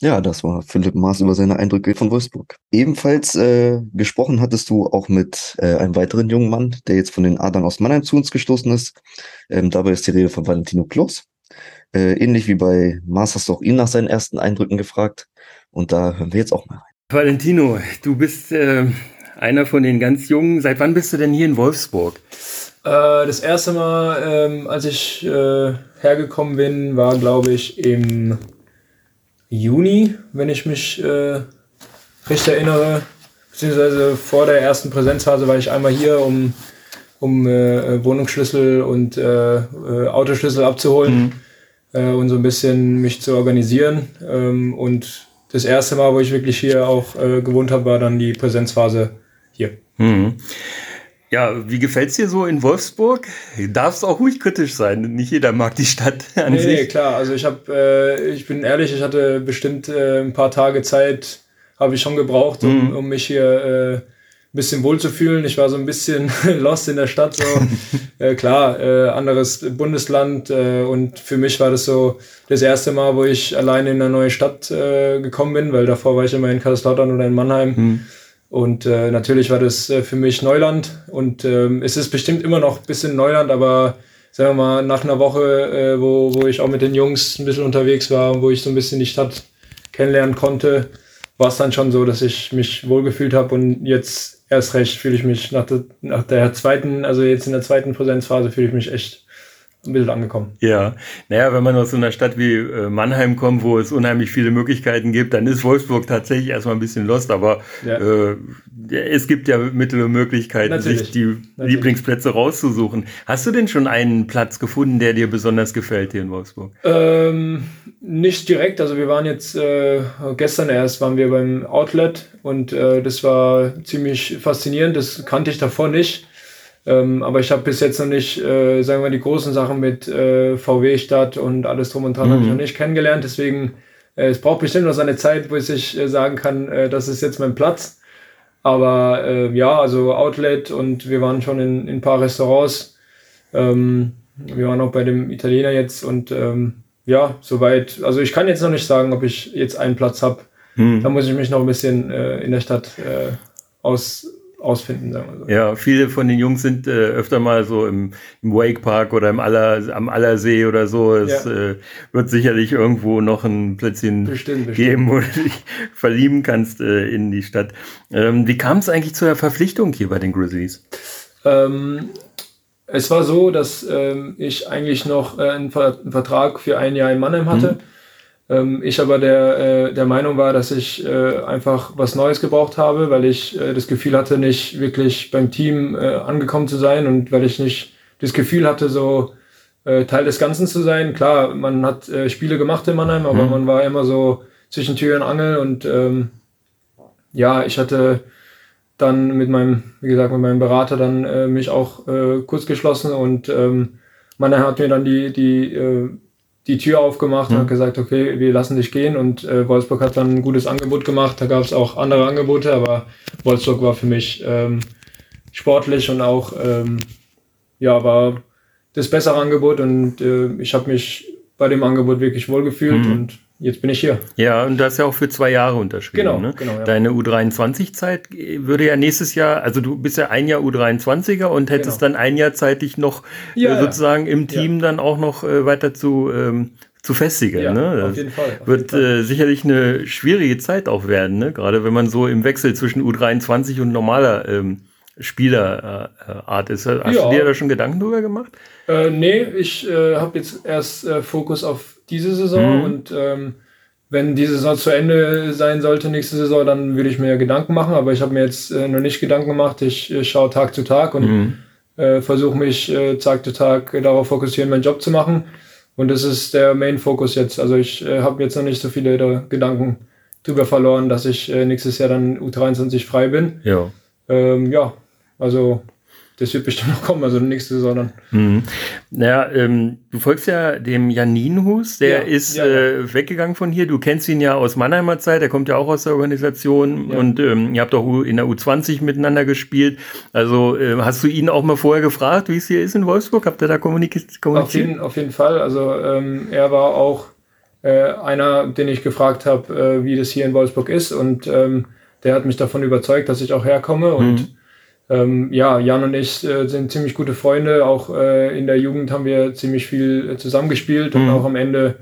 Ja, das war Philipp Maas über seine Eindrücke von Wolfsburg. Ebenfalls äh, gesprochen hattest du auch mit äh, einem weiteren jungen Mann, der jetzt von den Adern aus Mannheim zu uns gestoßen ist. Ähm, dabei ist die Rede von Valentino Klos. Äh, ähnlich wie bei Maas hast du auch ihn nach seinen ersten Eindrücken gefragt. Und da hören wir jetzt auch mal rein. Valentino, du bist äh, einer von den ganz Jungen. Seit wann bist du denn hier in Wolfsburg? Äh, das erste Mal, ähm, als ich äh, hergekommen bin, war, glaube ich, im Juni, wenn ich mich äh, recht erinnere. Beziehungsweise vor der ersten Präsenzphase war ich einmal hier, um, um äh, Wohnungsschlüssel und äh, äh Autoschlüssel abzuholen mhm. Äh, und so ein bisschen mich zu organisieren. Ähm, und das erste Mal, wo ich wirklich hier auch äh, gewohnt habe, war dann die Präsenzphase hier. Mhm. Ja, wie gefällt's dir so in Wolfsburg? Darfst auch ruhig kritisch sein. Nicht jeder mag die Stadt an nee, sich. Nee, klar. Also ich habe, äh, ich bin ehrlich, ich hatte bestimmt äh, ein paar Tage Zeit, habe ich schon gebraucht, um, mhm. um mich hier äh, ein bisschen wohlzufühlen. Ich war so ein bisschen lost in der Stadt. So äh, klar, äh, anderes Bundesland äh, und für mich war das so das erste Mal, wo ich alleine in eine neue Stadt äh, gekommen bin, weil davor war ich immer in Kaiserslautern oder in Mannheim. Mhm und äh, natürlich war das äh, für mich Neuland. Und ähm, es ist bestimmt immer noch ein bisschen Neuland, aber sagen wir mal, nach einer Woche, äh, wo, wo ich auch mit den Jungs ein bisschen unterwegs war und wo ich so ein bisschen die Stadt kennenlernen konnte, war es dann schon so, dass ich mich wohlgefühlt habe und jetzt erst recht fühle ich mich nach der, nach der zweiten, also jetzt in der zweiten Präsenzphase fühle ich mich echt bisschen angekommen. Ja, naja, wenn man aus so einer Stadt wie äh, Mannheim kommt, wo es unheimlich viele Möglichkeiten gibt, dann ist Wolfsburg tatsächlich erstmal ein bisschen lost, aber ja. äh, es gibt ja Mittel und Möglichkeiten, Natürlich. sich die Natürlich. Lieblingsplätze rauszusuchen. Hast du denn schon einen Platz gefunden, der dir besonders gefällt hier in Wolfsburg? Ähm, nicht direkt, also wir waren jetzt äh, gestern erst waren wir beim Outlet und äh, das war ziemlich faszinierend, das kannte ich davor nicht. Ähm, aber ich habe bis jetzt noch nicht, äh, sagen wir, die großen Sachen mit äh, VW-Stadt und alles drum und dran mhm. habe ich noch nicht kennengelernt. Deswegen, äh, es braucht bestimmt noch seine Zeit, wo ich äh, sagen kann, äh, das ist jetzt mein Platz. Aber äh, ja, also Outlet und wir waren schon in, in ein paar Restaurants. Ähm, wir waren auch bei dem Italiener jetzt und ähm, ja, soweit. Also ich kann jetzt noch nicht sagen, ob ich jetzt einen Platz habe. Mhm. Da muss ich mich noch ein bisschen äh, in der Stadt äh, aus, ausfinden, sagen wir so. Ja, viele von den Jungs sind äh, öfter mal so im, im Wake Park oder im Aller, am Allersee oder so. Es ja. äh, wird sicherlich irgendwo noch ein Plätzchen bestimmt, geben, bestimmt. wo du dich verlieben kannst äh, in die Stadt. Ähm, wie kam es eigentlich zur Verpflichtung hier bei den Grizzlies? Ähm, es war so, dass ähm, ich eigentlich noch äh, einen, Ver einen, Vertrag für ein Jahr in Mannheim hatte. Mhm ähm, ich aber der, äh, der Meinung war, dass ich äh, einfach was Neues gebraucht habe, weil ich äh, das Gefühl hatte, nicht wirklich beim Team äh, angekommen zu sein und weil ich nicht das Gefühl hatte, so äh, Teil des Ganzen zu sein. Klar, man hat äh, Spiele gemacht in Mannheim, aber mhm. man war immer so zwischen Tür und Angel und ähm, ja, ich hatte dann mit meinem, wie gesagt, mit meinem Berater dann äh, mich auch äh, kurz geschlossen und ähm, Mannheim hat mir dann die, die äh, die Tür aufgemacht mhm. und hat gesagt, okay, wir lassen dich gehen. Und äh, Wolfsburg hat dann ein gutes Angebot gemacht. Da gab es auch andere Angebote, aber Wolfsburg war für mich ähm, sportlich und auch ähm, ja war das bessere Angebot und äh, ich habe mich bei dem Angebot wirklich wohlgefühlt mhm. und jetzt bin ich hier. Ja, und du hast ja auch für zwei Jahre unterschrieben. Genau, ne? genau. Ja. Deine U23-Zeit würde ja nächstes Jahr, also du bist ja ein Jahr U23er und hättest genau. dann ein Jahr zeitlich noch ja, äh, sozusagen ja. im Team dann auch noch äh, weiter zu, ähm, zu festigen. Ja, ne? auf jeden Fall. Auf wird jeden Fall. Äh, sicherlich eine schwierige Zeit auch werden, ne? gerade wenn man so im Wechsel zwischen U23 und normaler ähm, Spielerart ist. Hast ja. du dir da schon Gedanken drüber gemacht? Äh, nee, ich äh, habe jetzt erst äh, Fokus auf diese Saison mhm. und ähm, wenn die Saison zu Ende sein sollte, nächste Saison, dann würde ich mir Gedanken machen, aber ich habe mir jetzt äh, noch nicht Gedanken gemacht. Ich äh, schaue Tag zu Tag und mhm. äh, versuche mich äh, Tag zu Tag darauf fokussieren, meinen Job zu machen. Und das ist der Main-Fokus jetzt. Also ich äh, habe jetzt noch nicht so viele Gedanken drüber verloren, dass ich äh, nächstes Jahr dann U23 frei bin. Ja. Ähm, ja, also das wird bestimmt noch kommen, also nächste Saison dann. Mhm. Naja, ähm, du folgst ja dem Janinhus, der ja, ist ja, äh, weggegangen von hier. Du kennst ihn ja aus Mannheimer Zeit, der kommt ja auch aus der Organisation ja. und ähm, ihr habt auch in der U20 miteinander gespielt. Also äh, hast du ihn auch mal vorher gefragt, wie es hier ist in Wolfsburg? Habt ihr da kommuniziert? Auf jeden, auf jeden Fall. Also ähm, er war auch äh, einer, den ich gefragt habe, äh, wie das hier in Wolfsburg ist und ähm, der hat mich davon überzeugt, dass ich auch herkomme und mhm ähm, ja, Jan und ich äh, sind ziemlich gute Freunde. Auch äh, in der Jugend haben wir ziemlich viel äh, zusammengespielt mhm. und auch am Ende,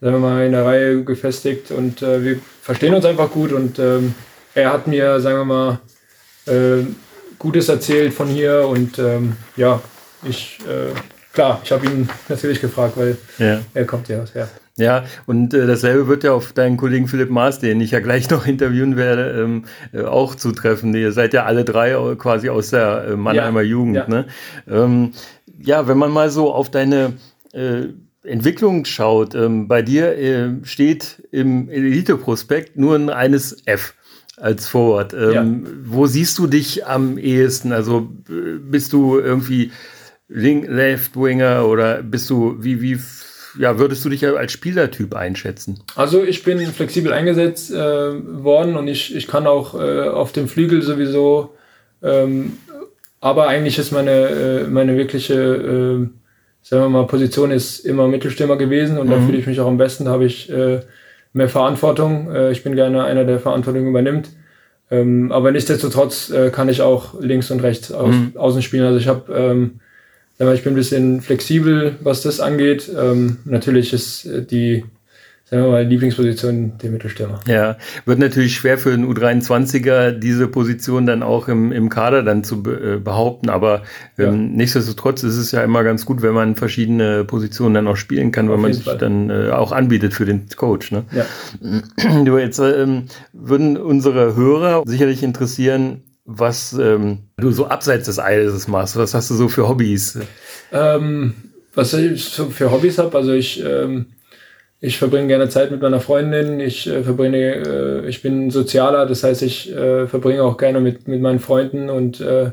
sagen wir mal, in der Reihe gefestigt. Und äh, wir verstehen uns einfach gut. Und ähm, er hat mir, sagen wir mal, äh, Gutes erzählt von hier. Und ähm, ja, ich, äh, klar, ich habe ihn natürlich gefragt, weil ja. er kommt ja aus. Ja. Ja, und äh, dasselbe wird ja auf deinen Kollegen Philipp Maas, den ich ja gleich noch interviewen werde, ähm, äh, auch zutreffen. Ihr seid ja alle drei quasi aus der äh, Mannheimer ja, Jugend. Ja. Ne? Ähm, ja, wenn man mal so auf deine äh, Entwicklung schaut, ähm, bei dir äh, steht im Elite-Prospekt nur ein eines F als Forward. Ähm, ja. Wo siehst du dich am ehesten? Also bist du irgendwie Left Winger oder bist du wie wie ja, würdest du dich als Spielertyp einschätzen? Also ich bin flexibel eingesetzt äh, worden und ich, ich kann auch äh, auf dem Flügel sowieso, ähm, aber eigentlich ist meine, äh, meine wirkliche, äh, sagen wir mal, Position ist immer Mittelstürmer gewesen und mhm. da fühle ich mich auch am besten, da habe ich äh, mehr Verantwortung. Äh, ich bin gerne einer, der Verantwortung übernimmt. Ähm, aber nichtsdestotrotz kann ich auch links und rechts aus, mhm. außen spielen. Also ich habe ähm, ich bin ein bisschen flexibel, was das angeht. Ähm, natürlich ist äh, die sagen wir mal, Lieblingsposition der Mittelstürmer. Ja, wird natürlich schwer für einen U23er, diese Position dann auch im, im Kader dann zu be äh, behaupten, aber ähm, ja. nichtsdestotrotz ist es ja immer ganz gut, wenn man verschiedene Positionen dann auch spielen kann, weil man sich Fall. dann äh, auch anbietet für den Coach. Ne? Ja. Jetzt ähm, würden unsere Hörer sicherlich interessieren, was ähm, du so abseits des Eises machst. Was hast du so für Hobbys? Ähm, was ich so für Hobbys habe, also ich, ähm, ich verbringe gerne Zeit mit meiner Freundin. Ich äh, verbringe, äh, ich bin sozialer, das heißt, ich äh, verbringe auch gerne mit, mit meinen Freunden und äh,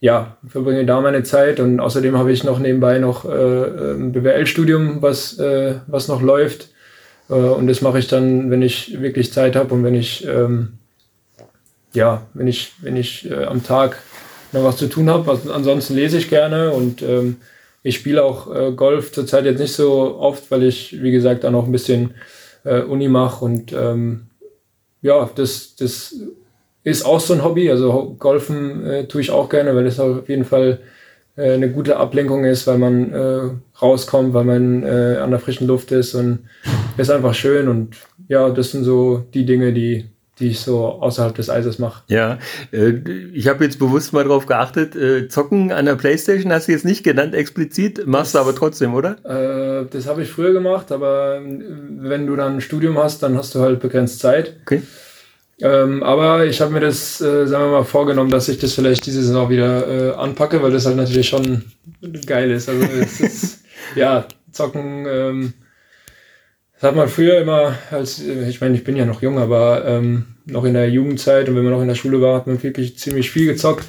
ja, verbringe da meine Zeit. Und außerdem habe ich noch nebenbei noch äh, ein BWL-Studium, was, äh, was noch läuft. Und das mache ich dann, wenn ich wirklich Zeit habe und wenn ich ähm, ja, wenn ich, wenn ich äh, am Tag noch was zu tun habe. Also ansonsten lese ich gerne und ähm, ich spiele auch äh, Golf zurzeit jetzt nicht so oft, weil ich, wie gesagt, auch noch ein bisschen äh, Uni mache und ähm, ja, das, das ist auch so ein Hobby. Also Golfen äh, tue ich auch gerne, weil es auf jeden Fall äh, eine gute Ablenkung ist, weil man äh, rauskommt, weil man äh, an der frischen Luft ist und ist einfach schön und ja, das sind so die Dinge, die die ich so außerhalb des Eises mache. Ja, äh, ich habe jetzt bewusst mal drauf geachtet, äh, zocken an der Playstation hast du jetzt nicht genannt explizit, machst du aber trotzdem, oder? Äh, das habe ich früher gemacht, aber wenn du dann ein Studium hast, dann hast du halt begrenzt Zeit. Okay. Ähm, aber ich habe mir das, äh, sagen wir mal, vorgenommen, dass ich das vielleicht diese Saison wieder äh, anpacke, weil das halt natürlich schon geil ist. Also es ist, ja, zocken, ähm, das hat man früher immer, als ich meine, ich bin ja noch jung, aber ähm, noch in der Jugendzeit und wenn man noch in der Schule war, hat man wirklich ziemlich viel gezockt.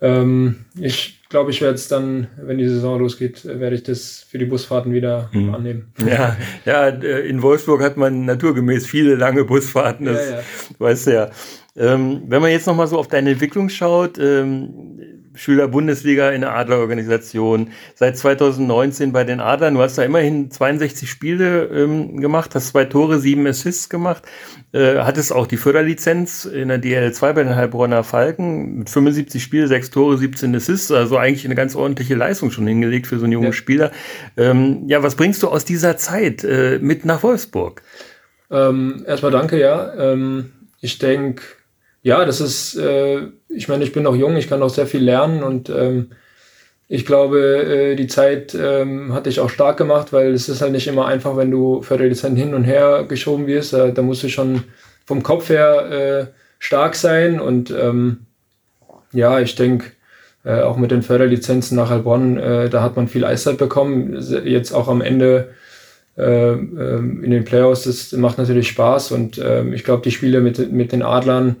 Ähm, ich glaube, ich werde es dann, wenn die Saison losgeht, werde ich das für die Busfahrten wieder mhm. annehmen. Ja, ja, in Wolfsburg hat man naturgemäß viele lange Busfahrten, das ja, ja. weißt du ja. Ähm, wenn man jetzt nochmal so auf deine Entwicklung schaut, ähm, Schüler-Bundesliga in der Adlerorganisation, seit 2019 bei den Adlern. Du hast da immerhin 62 Spiele ähm, gemacht, hast zwei Tore, sieben Assists gemacht, äh, hattest auch die Förderlizenz in der DL2 bei den Heilbronner Falken mit 75 Spiele, sechs Tore, 17 Assists, also eigentlich eine ganz ordentliche Leistung schon hingelegt für so einen jungen ja. Spieler. Ähm, ja, was bringst du aus dieser Zeit äh, mit nach Wolfsburg? Ähm, erstmal danke, ja. Ähm, ich denke, ja, das ist, äh, ich meine, ich bin noch jung, ich kann noch sehr viel lernen und ähm, ich glaube, äh, die Zeit ähm, hat dich auch stark gemacht, weil es ist halt nicht immer einfach, wenn du Förderlizenzen hin und her geschoben wirst. Äh, da musst du schon vom Kopf her äh, stark sein und ähm, ja, ich denke, äh, auch mit den Förderlizenzen nach Heilbronn, äh, da hat man viel Eiszeit bekommen. Jetzt auch am Ende äh, ähm, in den Playoffs, das macht natürlich Spaß und äh, ich glaube, die Spiele mit, mit den Adlern,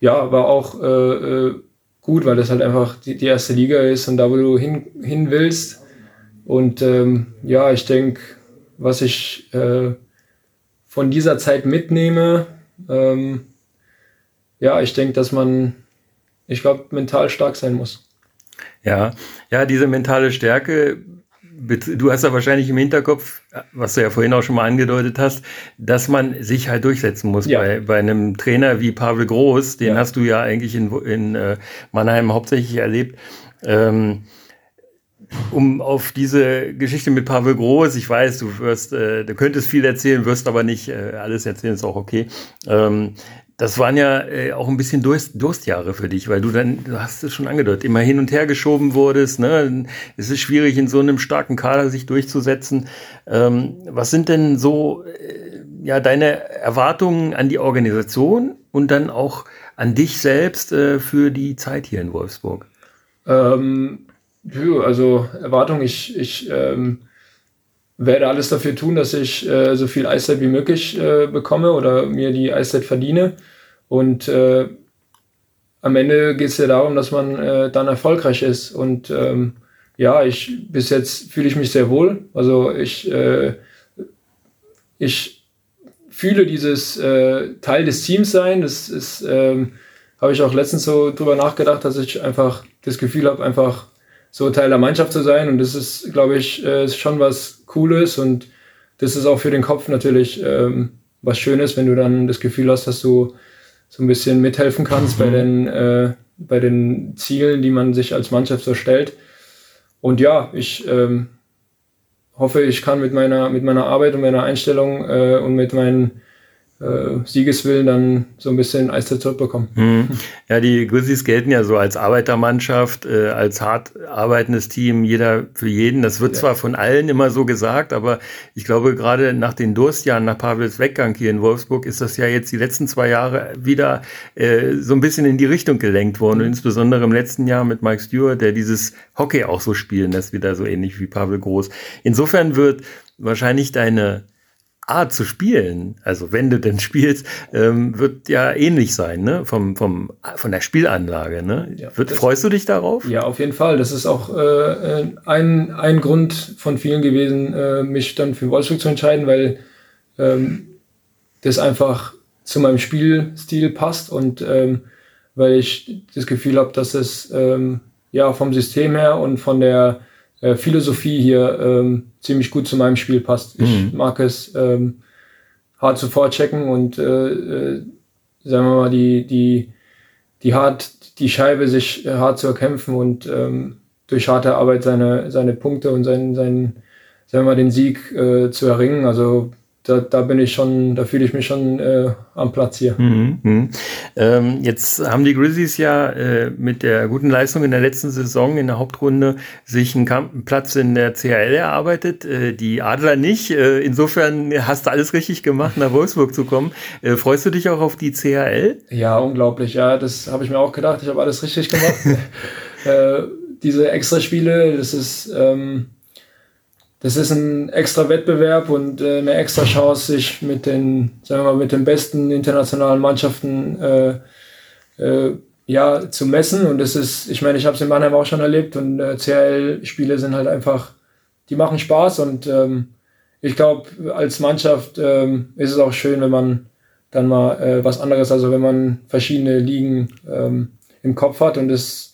ja, war auch äh, äh, gut, weil das halt einfach die, die erste Liga ist und da, wo du hin, hin willst. Und ähm, ja, ich denke, was ich äh, von dieser Zeit mitnehme, ähm, ja, ich denke, dass man, ich glaube, mental stark sein muss. Ja, ja, diese mentale Stärke du hast ja wahrscheinlich im Hinterkopf, was du ja vorhin auch schon mal angedeutet hast, dass man sich halt durchsetzen muss. Ja. Bei, bei einem Trainer wie Pavel Groß, den ja. hast du ja eigentlich in, in äh, Mannheim hauptsächlich erlebt. Ähm, um auf diese Geschichte mit Pavel Groß, ich weiß, du wirst, äh, du könntest viel erzählen, wirst aber nicht äh, alles erzählen, ist auch okay. Ähm, das waren ja äh, auch ein bisschen Durst, Durstjahre für dich, weil du dann, du hast es schon angedeutet, immer hin und her geschoben wurdest. Ne? Es ist schwierig, in so einem starken Kader sich durchzusetzen. Ähm, was sind denn so äh, ja deine Erwartungen an die Organisation und dann auch an dich selbst äh, für die Zeit hier in Wolfsburg? Ähm, also Erwartungen, ich, ich ähm, werde alles dafür tun, dass ich äh, so viel Eiszeit wie möglich äh, bekomme oder mir die Eiszeit verdiene. Und äh, am Ende geht es ja darum, dass man äh, dann erfolgreich ist. Und ähm, ja, ich bis jetzt fühle ich mich sehr wohl. Also ich, äh, ich fühle dieses äh, Teil des Teams sein. Das ist, ähm, habe ich auch letztens so drüber nachgedacht, dass ich einfach das Gefühl habe, einfach so Teil der Mannschaft zu sein. Und das ist, glaube ich, äh, schon was Cooles und das ist auch für den Kopf natürlich ähm, was Schönes, wenn du dann das Gefühl hast, dass du so ein bisschen mithelfen kannst mhm. bei, den, äh, bei den Zielen, die man sich als Mannschaft so stellt. Und ja, ich ähm, hoffe, ich kann mit meiner, mit meiner Arbeit und meiner Einstellung äh, und mit meinen Siegeswillen dann so ein bisschen Eiszeit zurückbekommen. Mhm. Ja, die Grizzlies gelten ja so als Arbeitermannschaft, äh, als hart arbeitendes Team, jeder für jeden. Das wird ja. zwar von allen immer so gesagt, aber ich glaube, gerade nach den Durstjahren, nach Pavels Weggang hier in Wolfsburg, ist das ja jetzt die letzten zwei Jahre wieder äh, so ein bisschen in die Richtung gelenkt worden. Mhm. Und insbesondere im letzten Jahr mit Mike Stewart, der dieses Hockey auch so spielen lässt, wieder so ähnlich wie Pavel Groß. Insofern wird wahrscheinlich deine Art zu spielen, also wenn du denn spielst, ähm, wird ja ähnlich sein, ne? Vom, vom, von der Spielanlage. Ne? Ja, wird, freust du dich darauf? Ja, auf jeden Fall. Das ist auch äh, ein, ein Grund von vielen gewesen, äh, mich dann für Wolfsburg zu entscheiden, weil ähm, das einfach zu meinem Spielstil passt und ähm, weil ich das Gefühl habe, dass es ähm, ja vom System her und von der äh, Philosophie hier ähm, ziemlich gut zu meinem Spiel passt. Ich mhm. mag es ähm, hart zu vorchecken und äh, äh, sagen wir mal die die die hart die Scheibe sich hart zu erkämpfen und ähm, durch harte Arbeit seine seine Punkte und seinen seinen sagen wir mal den Sieg äh, zu erringen. Also da, da bin ich schon, da fühle ich mich schon äh, am Platz hier. Mhm, mh. ähm, jetzt haben die Grizzlies ja äh, mit der guten Leistung in der letzten Saison in der Hauptrunde sich einen, Kamp einen Platz in der CHL erarbeitet, äh, die Adler nicht. Äh, insofern hast du alles richtig gemacht, nach Wolfsburg zu kommen. Äh, freust du dich auch auf die CHL? Ja, unglaublich. Ja, das habe ich mir auch gedacht. Ich habe alles richtig gemacht. Äh, diese Extraspiele, das ist ähm, das ist ein extra Wettbewerb und äh, eine extra Chance, sich mit den, sagen wir mal, mit den besten internationalen Mannschaften äh, äh, ja, zu messen. Und das ist, ich meine, ich habe es in Mannheim auch schon erlebt und äh, CL-Spiele sind halt einfach, die machen Spaß und ähm, ich glaube, als Mannschaft ähm, ist es auch schön, wenn man dann mal äh, was anderes, also wenn man verschiedene Ligen ähm, im Kopf hat und das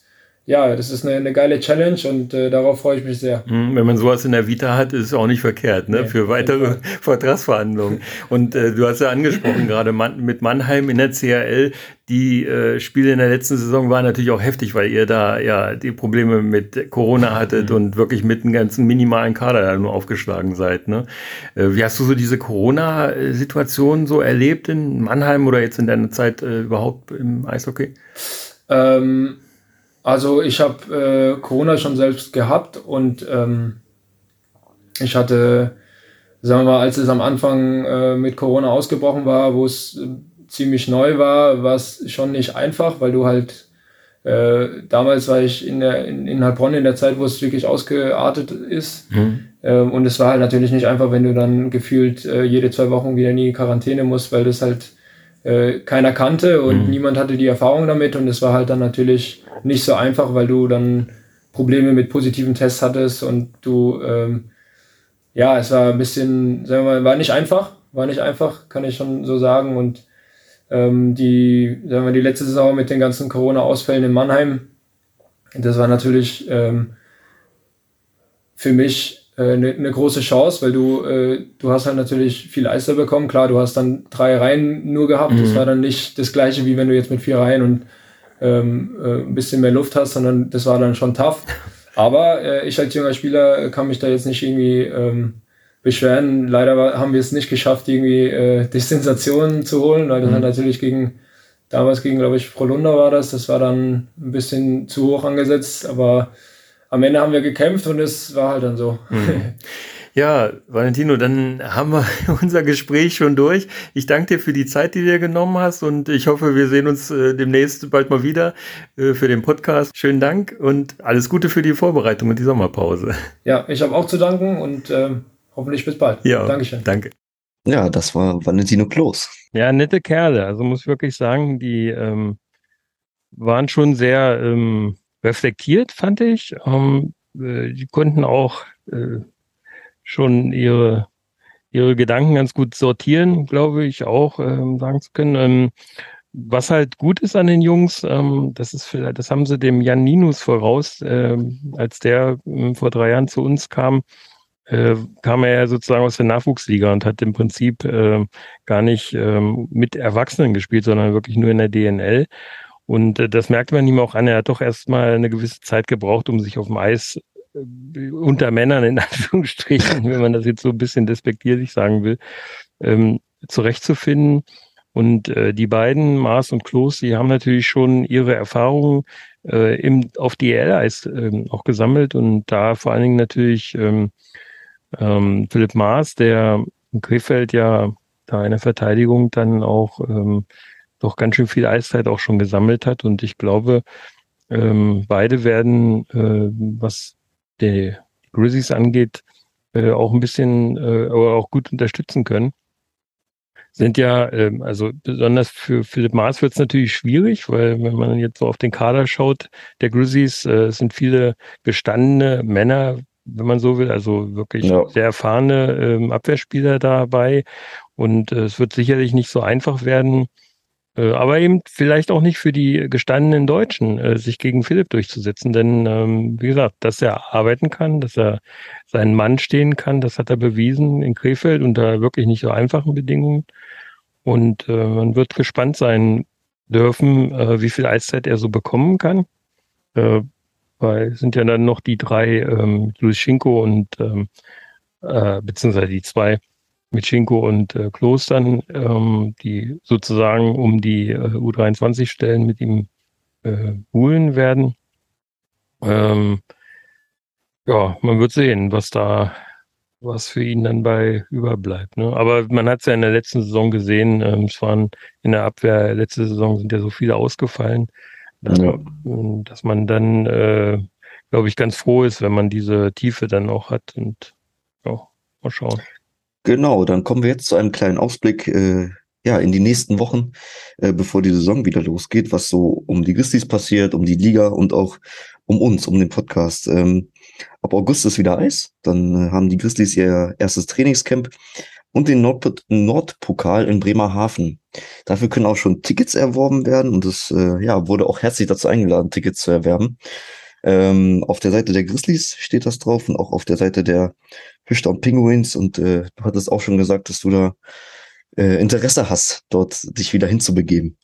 ja, das ist eine, eine geile Challenge und äh, darauf freue ich mich sehr. Mhm, wenn man sowas in der Vita hat, ist es auch nicht verkehrt, ne? Nee, für weitere Vertragsverhandlungen. Und äh, du hast ja angesprochen, gerade Man mit Mannheim in der CRL, die äh, Spiele in der letzten Saison waren natürlich auch heftig, weil ihr da ja die Probleme mit Corona hattet mhm. und wirklich mit einem ganzen minimalen Kader da nur aufgeschlagen seid. Ne? Äh, wie hast du so diese Corona-Situation so erlebt in Mannheim oder jetzt in deiner Zeit äh, überhaupt im Eishockey? Ähm also ich habe äh, Corona schon selbst gehabt und ähm, ich hatte, sagen wir mal, als es am Anfang äh, mit Corona ausgebrochen war, wo es äh, ziemlich neu war, war es schon nicht einfach, weil du halt äh, damals war ich in, der, in, in Heilbronn in der Zeit, wo es wirklich ausgeartet ist. Mhm. Ähm, und es war halt natürlich nicht einfach, wenn du dann gefühlt äh, jede zwei Wochen wieder in die Quarantäne musst, weil das halt äh, keiner kannte und mhm. niemand hatte die Erfahrung damit und es war halt dann natürlich nicht so einfach, weil du dann Probleme mit positiven Tests hattest und du, ähm, ja, es war ein bisschen, sagen wir mal, war nicht einfach, war nicht einfach, kann ich schon so sagen und ähm, die, sagen wir, die letzte Saison mit den ganzen Corona-Ausfällen in Mannheim, das war natürlich ähm, für mich eine, äh, eine große Chance, weil du, äh, du hast halt natürlich viel Eister bekommen. Klar, du hast dann drei Reihen nur gehabt. Mhm. Das war dann nicht das gleiche, wie wenn du jetzt mit vier Reihen und ähm, äh, ein bisschen mehr Luft hast, sondern das war dann schon tough. Aber äh, ich als junger Spieler kann mich da jetzt nicht irgendwie ähm, beschweren. Leider war, haben wir es nicht geschafft, irgendwie äh, die Sensationen zu holen, weil das mhm. natürlich gegen, damals gegen, glaube ich, Prolunda war das. Das war dann ein bisschen zu hoch angesetzt, aber am Ende haben wir gekämpft und es war halt dann so. Mhm. Ja, Valentino, dann haben wir unser Gespräch schon durch. Ich danke dir für die Zeit, die du dir genommen hast und ich hoffe, wir sehen uns äh, demnächst bald mal wieder äh, für den Podcast. Schönen Dank und alles Gute für die Vorbereitung und die Sommerpause. Ja, ich habe auch zu danken und äh, hoffentlich bis bald. Ja, Dankeschön. Danke. Ja, das war Valentino Klos. Ja, nette Kerle. Also muss ich wirklich sagen, die ähm, waren schon sehr ähm, reflektiert, fand ich. Ähm, äh, die konnten auch äh, schon ihre, ihre Gedanken ganz gut sortieren, glaube ich, auch ähm, sagen zu können. Ähm, was halt gut ist an den Jungs, ähm, das ist vielleicht, das haben sie dem Jan Ninus voraus, äh, als der äh, vor drei Jahren zu uns kam, äh, kam er ja sozusagen aus der Nachwuchsliga und hat im Prinzip gar nicht ähm, mit Erwachsenen gespielt, sondern wirklich nur in der DNL. Und äh, das merkt man ihm auch an. Er hat doch erstmal eine gewisse Zeit gebraucht, um sich auf dem Eis äh, unter Männern in Anführungsstrichen, wenn man das jetzt so ein bisschen despektierlich sagen will, ähm, zurechtzufinden. Und äh, die beiden, Mars und Klos, die haben natürlich schon ihre Erfahrungen äh, im, auf DL-Eis äh, auch gesammelt und da vor allen Dingen natürlich ähm, ähm, Philipp Maas, der in Krefeld ja da in der Verteidigung dann auch ähm, doch ganz schön viel Eiszeit auch schon gesammelt hat. Und ich glaube, ähm, beide werden, äh, was die Grizzlies angeht, äh, auch ein bisschen äh, aber auch gut unterstützen können. Sind ja, ähm, also besonders für Philipp Maas wird es natürlich schwierig, weil wenn man jetzt so auf den Kader schaut, der Grizzlies äh, sind viele gestandene Männer, wenn man so will, also wirklich ja. sehr erfahrene ähm, Abwehrspieler dabei. Und äh, es wird sicherlich nicht so einfach werden, aber eben vielleicht auch nicht für die gestandenen Deutschen, äh, sich gegen Philipp durchzusetzen. Denn, ähm, wie gesagt, dass er arbeiten kann, dass er seinen Mann stehen kann, das hat er bewiesen in Krefeld unter wirklich nicht so einfachen Bedingungen. Und äh, man wird gespannt sein dürfen, äh, wie viel Eiszeit er so bekommen kann. Äh, weil es sind ja dann noch die drei, ähm, Luschinko und ähm, äh, beziehungsweise die zwei mit Schinko und äh, Klostern, ähm, die sozusagen um die äh, U23-Stellen mit ihm äh, buhlen werden. Ähm, ja, man wird sehen, was da, was für ihn dann bei überbleibt. Ne? Aber man hat es ja in der letzten Saison gesehen, ähm, es waren in der Abwehr, letzte Saison sind ja so viele ausgefallen, dass, ja. dass man dann, äh, glaube ich, ganz froh ist, wenn man diese Tiefe dann auch hat und ja, mal schauen. Genau, dann kommen wir jetzt zu einem kleinen Ausblick äh, ja, in die nächsten Wochen, äh, bevor die Saison wieder losgeht, was so um die Grizzlies passiert, um die Liga und auch um uns, um den Podcast. Ähm, ab August ist wieder Eis, dann äh, haben die Grizzlies ihr erstes Trainingscamp und den Nord Nordpokal in Bremerhaven. Dafür können auch schon Tickets erworben werden und es äh, ja, wurde auch herzlich dazu eingeladen, Tickets zu erwerben. Ähm, auf der Seite der Grizzlies steht das drauf und auch auf der Seite der Fischtown Penguins. Und äh, du hattest auch schon gesagt, dass du da äh, Interesse hast, dort dich wieder hinzubegeben.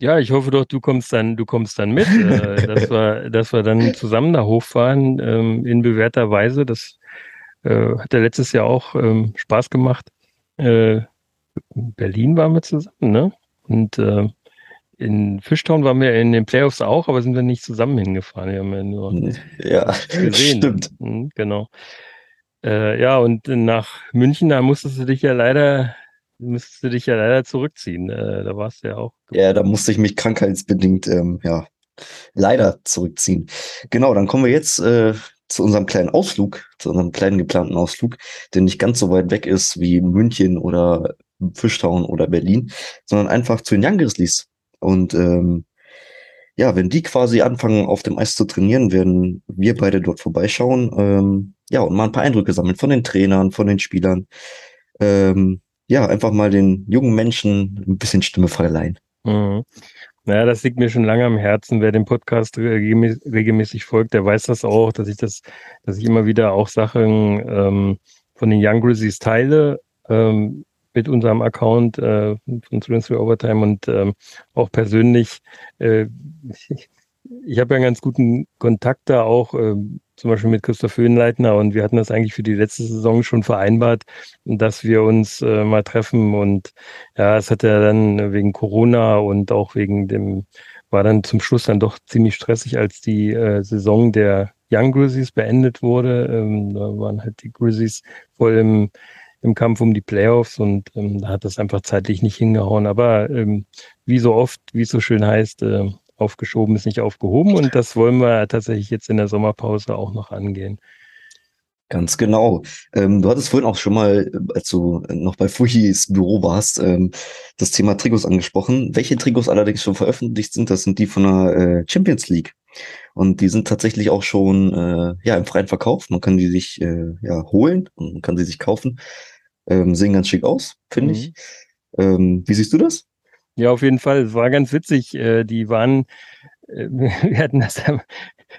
Ja, ich hoffe doch, du kommst dann, du kommst dann mit, äh, dass wir, dass wir dann zusammen da hochfahren ähm, in bewährter Weise. Das äh, hat ja letztes Jahr auch ähm, Spaß gemacht. Äh, in Berlin waren wir zusammen, ne? Und äh, in Fishtown waren wir in den Playoffs auch, aber sind wir nicht zusammen hingefahren. Wir haben ja nur ja, gesehen. Stimmt. Mhm, genau. Äh, ja, und nach München, da musstest du dich ja leider, musstest du dich ja leider zurückziehen. Äh, da warst du ja auch. Ja, da musste ich mich krankheitsbedingt, ähm, ja, leider zurückziehen. Genau, dann kommen wir jetzt äh, zu unserem kleinen Ausflug, zu unserem kleinen geplanten Ausflug, der nicht ganz so weit weg ist wie München oder Fischtown oder Berlin, sondern einfach zu den Young Grizzlies. Und ähm, ja, wenn die quasi anfangen, auf dem Eis zu trainieren, werden wir beide dort vorbeischauen. Ähm, ja, und mal ein paar Eindrücke sammeln von den Trainern, von den Spielern. Ähm, ja, einfach mal den jungen Menschen ein bisschen Stimme verleihen. Mhm. Naja, das liegt mir schon lange am Herzen. Wer dem Podcast regelmäßig folgt, der weiß das auch, dass ich das, dass ich immer wieder auch Sachen ähm, von den Young Grizzlies teile. Ähm, mit unserem Account äh, von Students for Overtime und ähm, auch persönlich. Äh, ich, ich habe ja einen ganz guten Kontakt da auch, äh, zum Beispiel mit Christoph Höhenleitner und wir hatten das eigentlich für die letzte Saison schon vereinbart, dass wir uns äh, mal treffen und ja, es hat ja dann wegen Corona und auch wegen dem, war dann zum Schluss dann doch ziemlich stressig, als die äh, Saison der Young Grizzlies beendet wurde. Ähm, da waren halt die Grizzlies voll im im Kampf um die Playoffs und ähm, da hat das einfach zeitlich nicht hingehauen. Aber ähm, wie so oft, wie es so schön heißt, äh, aufgeschoben ist nicht aufgehoben und das wollen wir tatsächlich jetzt in der Sommerpause auch noch angehen. Ganz genau. Ähm, du hattest vorhin auch schon mal, als du noch bei Fuchis Büro warst, ähm, das Thema Trikots angesprochen. Welche Trikots allerdings schon veröffentlicht sind, das sind die von der äh, Champions League. Und die sind tatsächlich auch schon äh, ja, im freien Verkauf. Man kann die sich äh, ja, holen und man kann sie sich kaufen. Ähm, sehen ganz schick aus, finde mhm. ich. Ähm, wie siehst du das? Ja, auf jeden Fall. Es war ganz witzig. Äh, die waren, äh, wir hatten das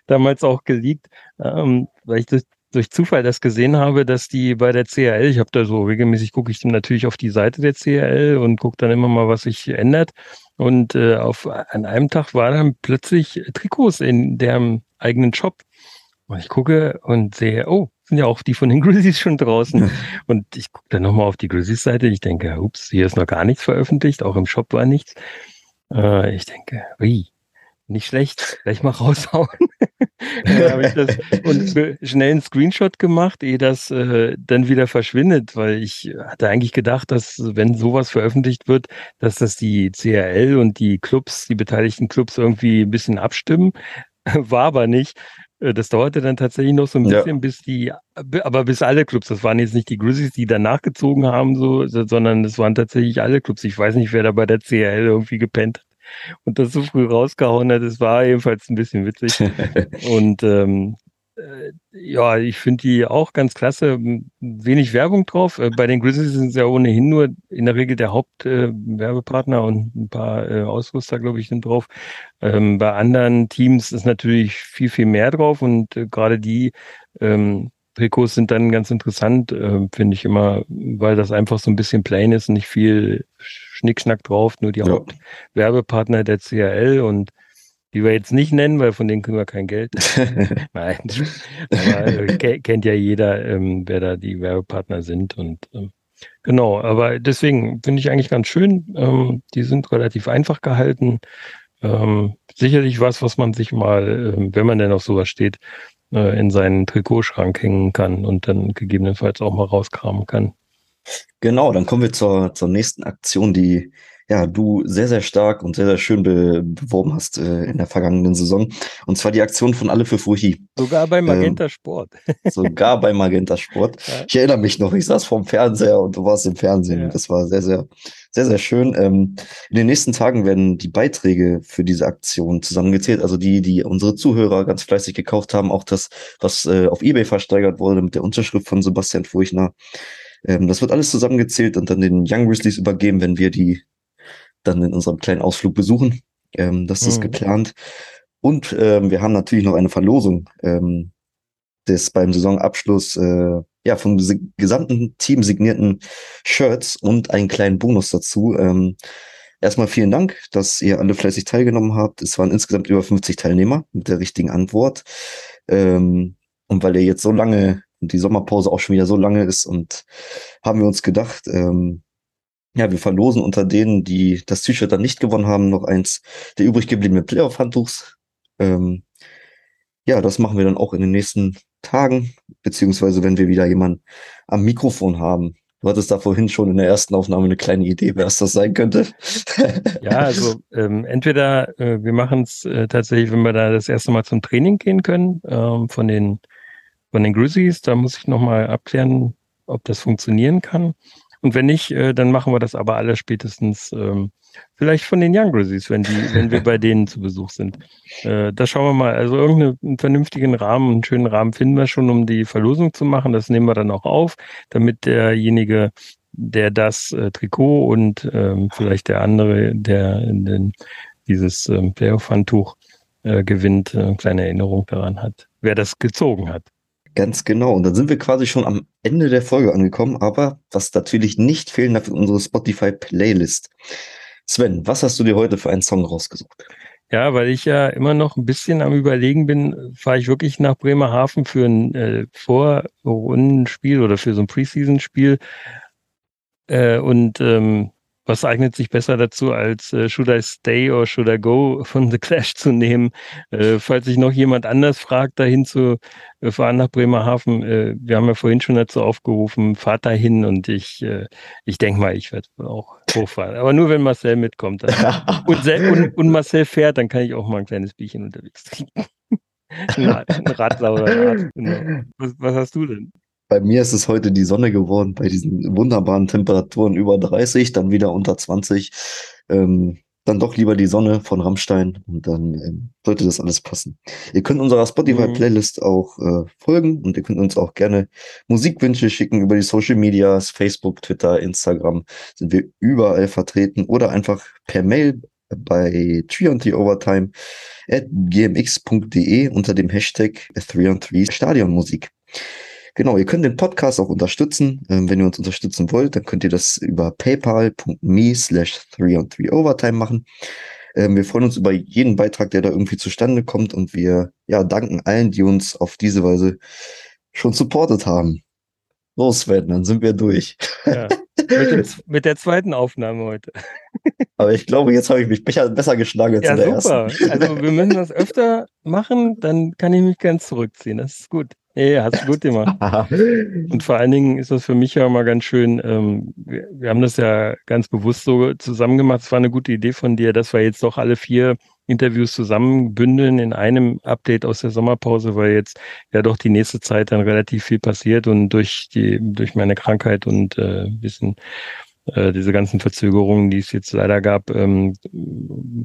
damals auch geleakt, ähm, weil ich durch Zufall das gesehen habe, dass die bei der CRL, ich habe da so regelmäßig gucke ich natürlich auf die Seite der CRL und gucke dann immer mal, was sich ändert. Und äh, auf an einem Tag war dann plötzlich Trikots in deren eigenen Shop. Und ich gucke und sehe, oh, sind ja auch die von den Grizzlies schon draußen. und ich gucke dann nochmal auf die Grizzlies-Seite. Ich denke, ups, hier ist noch gar nichts veröffentlicht, auch im Shop war nichts. Äh, ich denke, ui, nicht schlecht, gleich mal raushauen. habe ich das und schnell einen Screenshot gemacht, ehe das äh, dann wieder verschwindet, weil ich hatte eigentlich gedacht, dass wenn sowas veröffentlicht wird, dass das die CRL und die Clubs, die beteiligten Clubs irgendwie ein bisschen abstimmen. War aber nicht. Äh, das dauerte dann tatsächlich noch so ein bisschen, ja. bis die, aber bis alle Clubs, das waren jetzt nicht die Grizzlies, die danach gezogen haben, so, sondern es waren tatsächlich alle Clubs. Ich weiß nicht, wer da bei der CRL irgendwie gepennt hat und das so früh rausgehauen hat. Es war jedenfalls ein bisschen witzig. und ähm, äh, ja, ich finde die auch ganz klasse. Wenig Werbung drauf. Äh, bei den Grizzlies sind es ja ohnehin nur in der Regel der Hauptwerbepartner äh, und ein paar äh, Ausrüster, glaube ich, sind drauf. Ähm, bei anderen Teams ist natürlich viel, viel mehr drauf und äh, gerade die ähm, Trikots sind dann ganz interessant, äh, finde ich immer, weil das einfach so ein bisschen plain ist und nicht viel Schnickschnack drauf, nur die ja. Hauptwerbepartner der CRL und die wir jetzt nicht nennen, weil von denen kriegen wir kein Geld. Nein, aber äh, kennt ja jeder, ähm, wer da die Werbepartner sind und ähm, genau, aber deswegen finde ich eigentlich ganz schön. Ähm, die sind relativ einfach gehalten. Ähm, sicherlich was, was man sich mal, äh, wenn man denn auf sowas steht, äh, in seinen Trikotschrank hängen kann und dann gegebenenfalls auch mal rauskramen kann. Genau, dann kommen wir zur, zur nächsten Aktion, die ja, du sehr, sehr stark und sehr, sehr schön be beworben hast äh, in der vergangenen Saison. Und zwar die Aktion von Alle für Furchi. Sogar bei Magenta ähm, Sport. sogar bei Magenta Sport. Ja. Ich erinnere mich noch, ich saß vorm Fernseher und du warst im Fernsehen. Ja. Das war sehr, sehr, sehr, sehr schön. Ähm, in den nächsten Tagen werden die Beiträge für diese Aktion zusammengezählt. Also die, die unsere Zuhörer ganz fleißig gekauft haben. Auch das, was äh, auf Ebay versteigert wurde mit der Unterschrift von Sebastian Furchner. Ähm, das wird alles zusammengezählt und dann den Young Grizzlies übergeben, wenn wir die dann in unserem kleinen Ausflug besuchen. Ähm, das ist mhm. geplant. Und ähm, wir haben natürlich noch eine Verlosung ähm, des beim Saisonabschluss äh, ja vom gesamten Team signierten Shirts und einen kleinen Bonus dazu. Ähm, erstmal vielen Dank, dass ihr alle fleißig teilgenommen habt. Es waren insgesamt über 50 Teilnehmer mit der richtigen Antwort. Ähm, und weil ihr jetzt so lange und die Sommerpause auch schon wieder so lange ist und haben wir uns gedacht, ähm, ja, wir verlosen unter denen, die das T-Shirt dann nicht gewonnen haben, noch eins der übrig gebliebenen Playoff-Handtuchs. Ähm, ja, das machen wir dann auch in den nächsten Tagen, beziehungsweise wenn wir wieder jemanden am Mikrofon haben. Du hattest da vorhin schon in der ersten Aufnahme eine kleine Idee, wer es das sein könnte. ja, also ähm, entweder äh, wir machen es äh, tatsächlich, wenn wir da das erste Mal zum Training gehen können, ähm, von den von den Grizzlies, da muss ich nochmal abklären, ob das funktionieren kann. Und wenn nicht, äh, dann machen wir das aber alle spätestens ähm, vielleicht von den Young Grizzlies, wenn die, wenn wir bei denen zu Besuch sind. Äh, da schauen wir mal. Also irgendeinen vernünftigen Rahmen, einen schönen Rahmen finden wir schon, um die Verlosung zu machen. Das nehmen wir dann auch auf, damit derjenige, der das äh, Trikot und ähm, vielleicht der andere, der den, dieses ähm, Playoff-Handtuch äh, gewinnt, äh, kleine Erinnerung daran hat, wer das gezogen hat. Ganz genau. Und dann sind wir quasi schon am Ende der Folge angekommen, aber was natürlich nicht fehlen darf, ist unsere Spotify-Playlist. Sven, was hast du dir heute für einen Song rausgesucht? Ja, weil ich ja immer noch ein bisschen am Überlegen bin, fahre ich wirklich nach Bremerhaven für ein äh, Vorrundenspiel oder für so ein Preseason-Spiel. Äh, und ähm, was eignet sich besser dazu, als äh, Should I Stay or Should I Go von The Clash zu nehmen? Äh, falls sich noch jemand anders fragt, dahin zu äh, fahren nach Bremerhaven, äh, wir haben ja vorhin schon dazu aufgerufen, fahrt dahin und ich, äh, ich denke mal, ich werde auch hochfahren. Aber nur wenn Marcel mitkommt. und, und, und, Marcel fährt, dann kann ich auch mal ein kleines Bierchen unterwegs trinken. ein, Radler oder ein Rad, genau. was, was hast du denn? Bei mir ist es heute die Sonne geworden, bei diesen wunderbaren Temperaturen über 30, dann wieder unter 20. Ähm, dann doch lieber die Sonne von Rammstein und dann ähm, sollte das alles passen. Ihr könnt unserer Spotify-Playlist mhm. auch äh, folgen und ihr könnt uns auch gerne Musikwünsche schicken über die Social Medias, Facebook, Twitter, Instagram sind wir überall vertreten oder einfach per Mail bei 3 Overtime at gmx.de unter dem Hashtag 3 3 Stadionmusik. Genau, ihr könnt den Podcast auch unterstützen. Ähm, wenn ihr uns unterstützen wollt, dann könnt ihr das über paypal.me slash 3 on 3 overtime machen. Ähm, wir freuen uns über jeden Beitrag, der da irgendwie zustande kommt und wir ja, danken allen, die uns auf diese Weise schon supportet haben. Los, Sven, dann sind wir durch. Ja, mit, der, mit, der, zweiten Aufnahme heute. Aber ich glaube, jetzt habe ich mich besser, besser geschlagen als ja, in der super. ersten. Also wir müssen das öfter machen, dann kann ich mich ganz zurückziehen. Das ist gut. Ja, hast du gut gemacht. Und vor allen Dingen ist das für mich ja mal ganz schön. Ähm, wir, wir, haben das ja ganz bewusst so zusammen gemacht. Es war eine gute Idee von dir, dass wir jetzt doch alle vier Interviews zusammenbündeln in einem Update aus der Sommerpause, weil jetzt ja doch die nächste Zeit dann relativ viel passiert und durch die durch meine Krankheit und äh, bisschen äh, diese ganzen Verzögerungen, die es jetzt leider gab, ähm,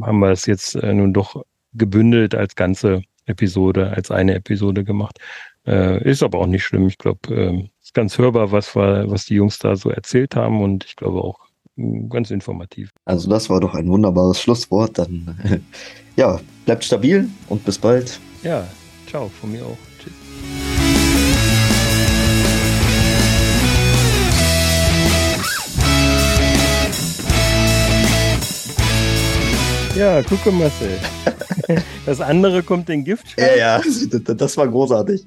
haben wir es jetzt äh, nun doch gebündelt als ganze Episode, als eine Episode gemacht. Äh, ist aber auch nicht schlimm. Ich glaube, äh, ist ganz hörbar, was, war, was die Jungs da so erzählt haben und ich glaube auch äh, ganz informativ. Also das war doch ein wunderbares Schlusswort. Dann ja, bleibt stabil und bis bald. Ja, ciao, von mir auch. Tschüss. Ja, gucke Marcel. Das andere kommt in Gift. Ja, ja, das war großartig.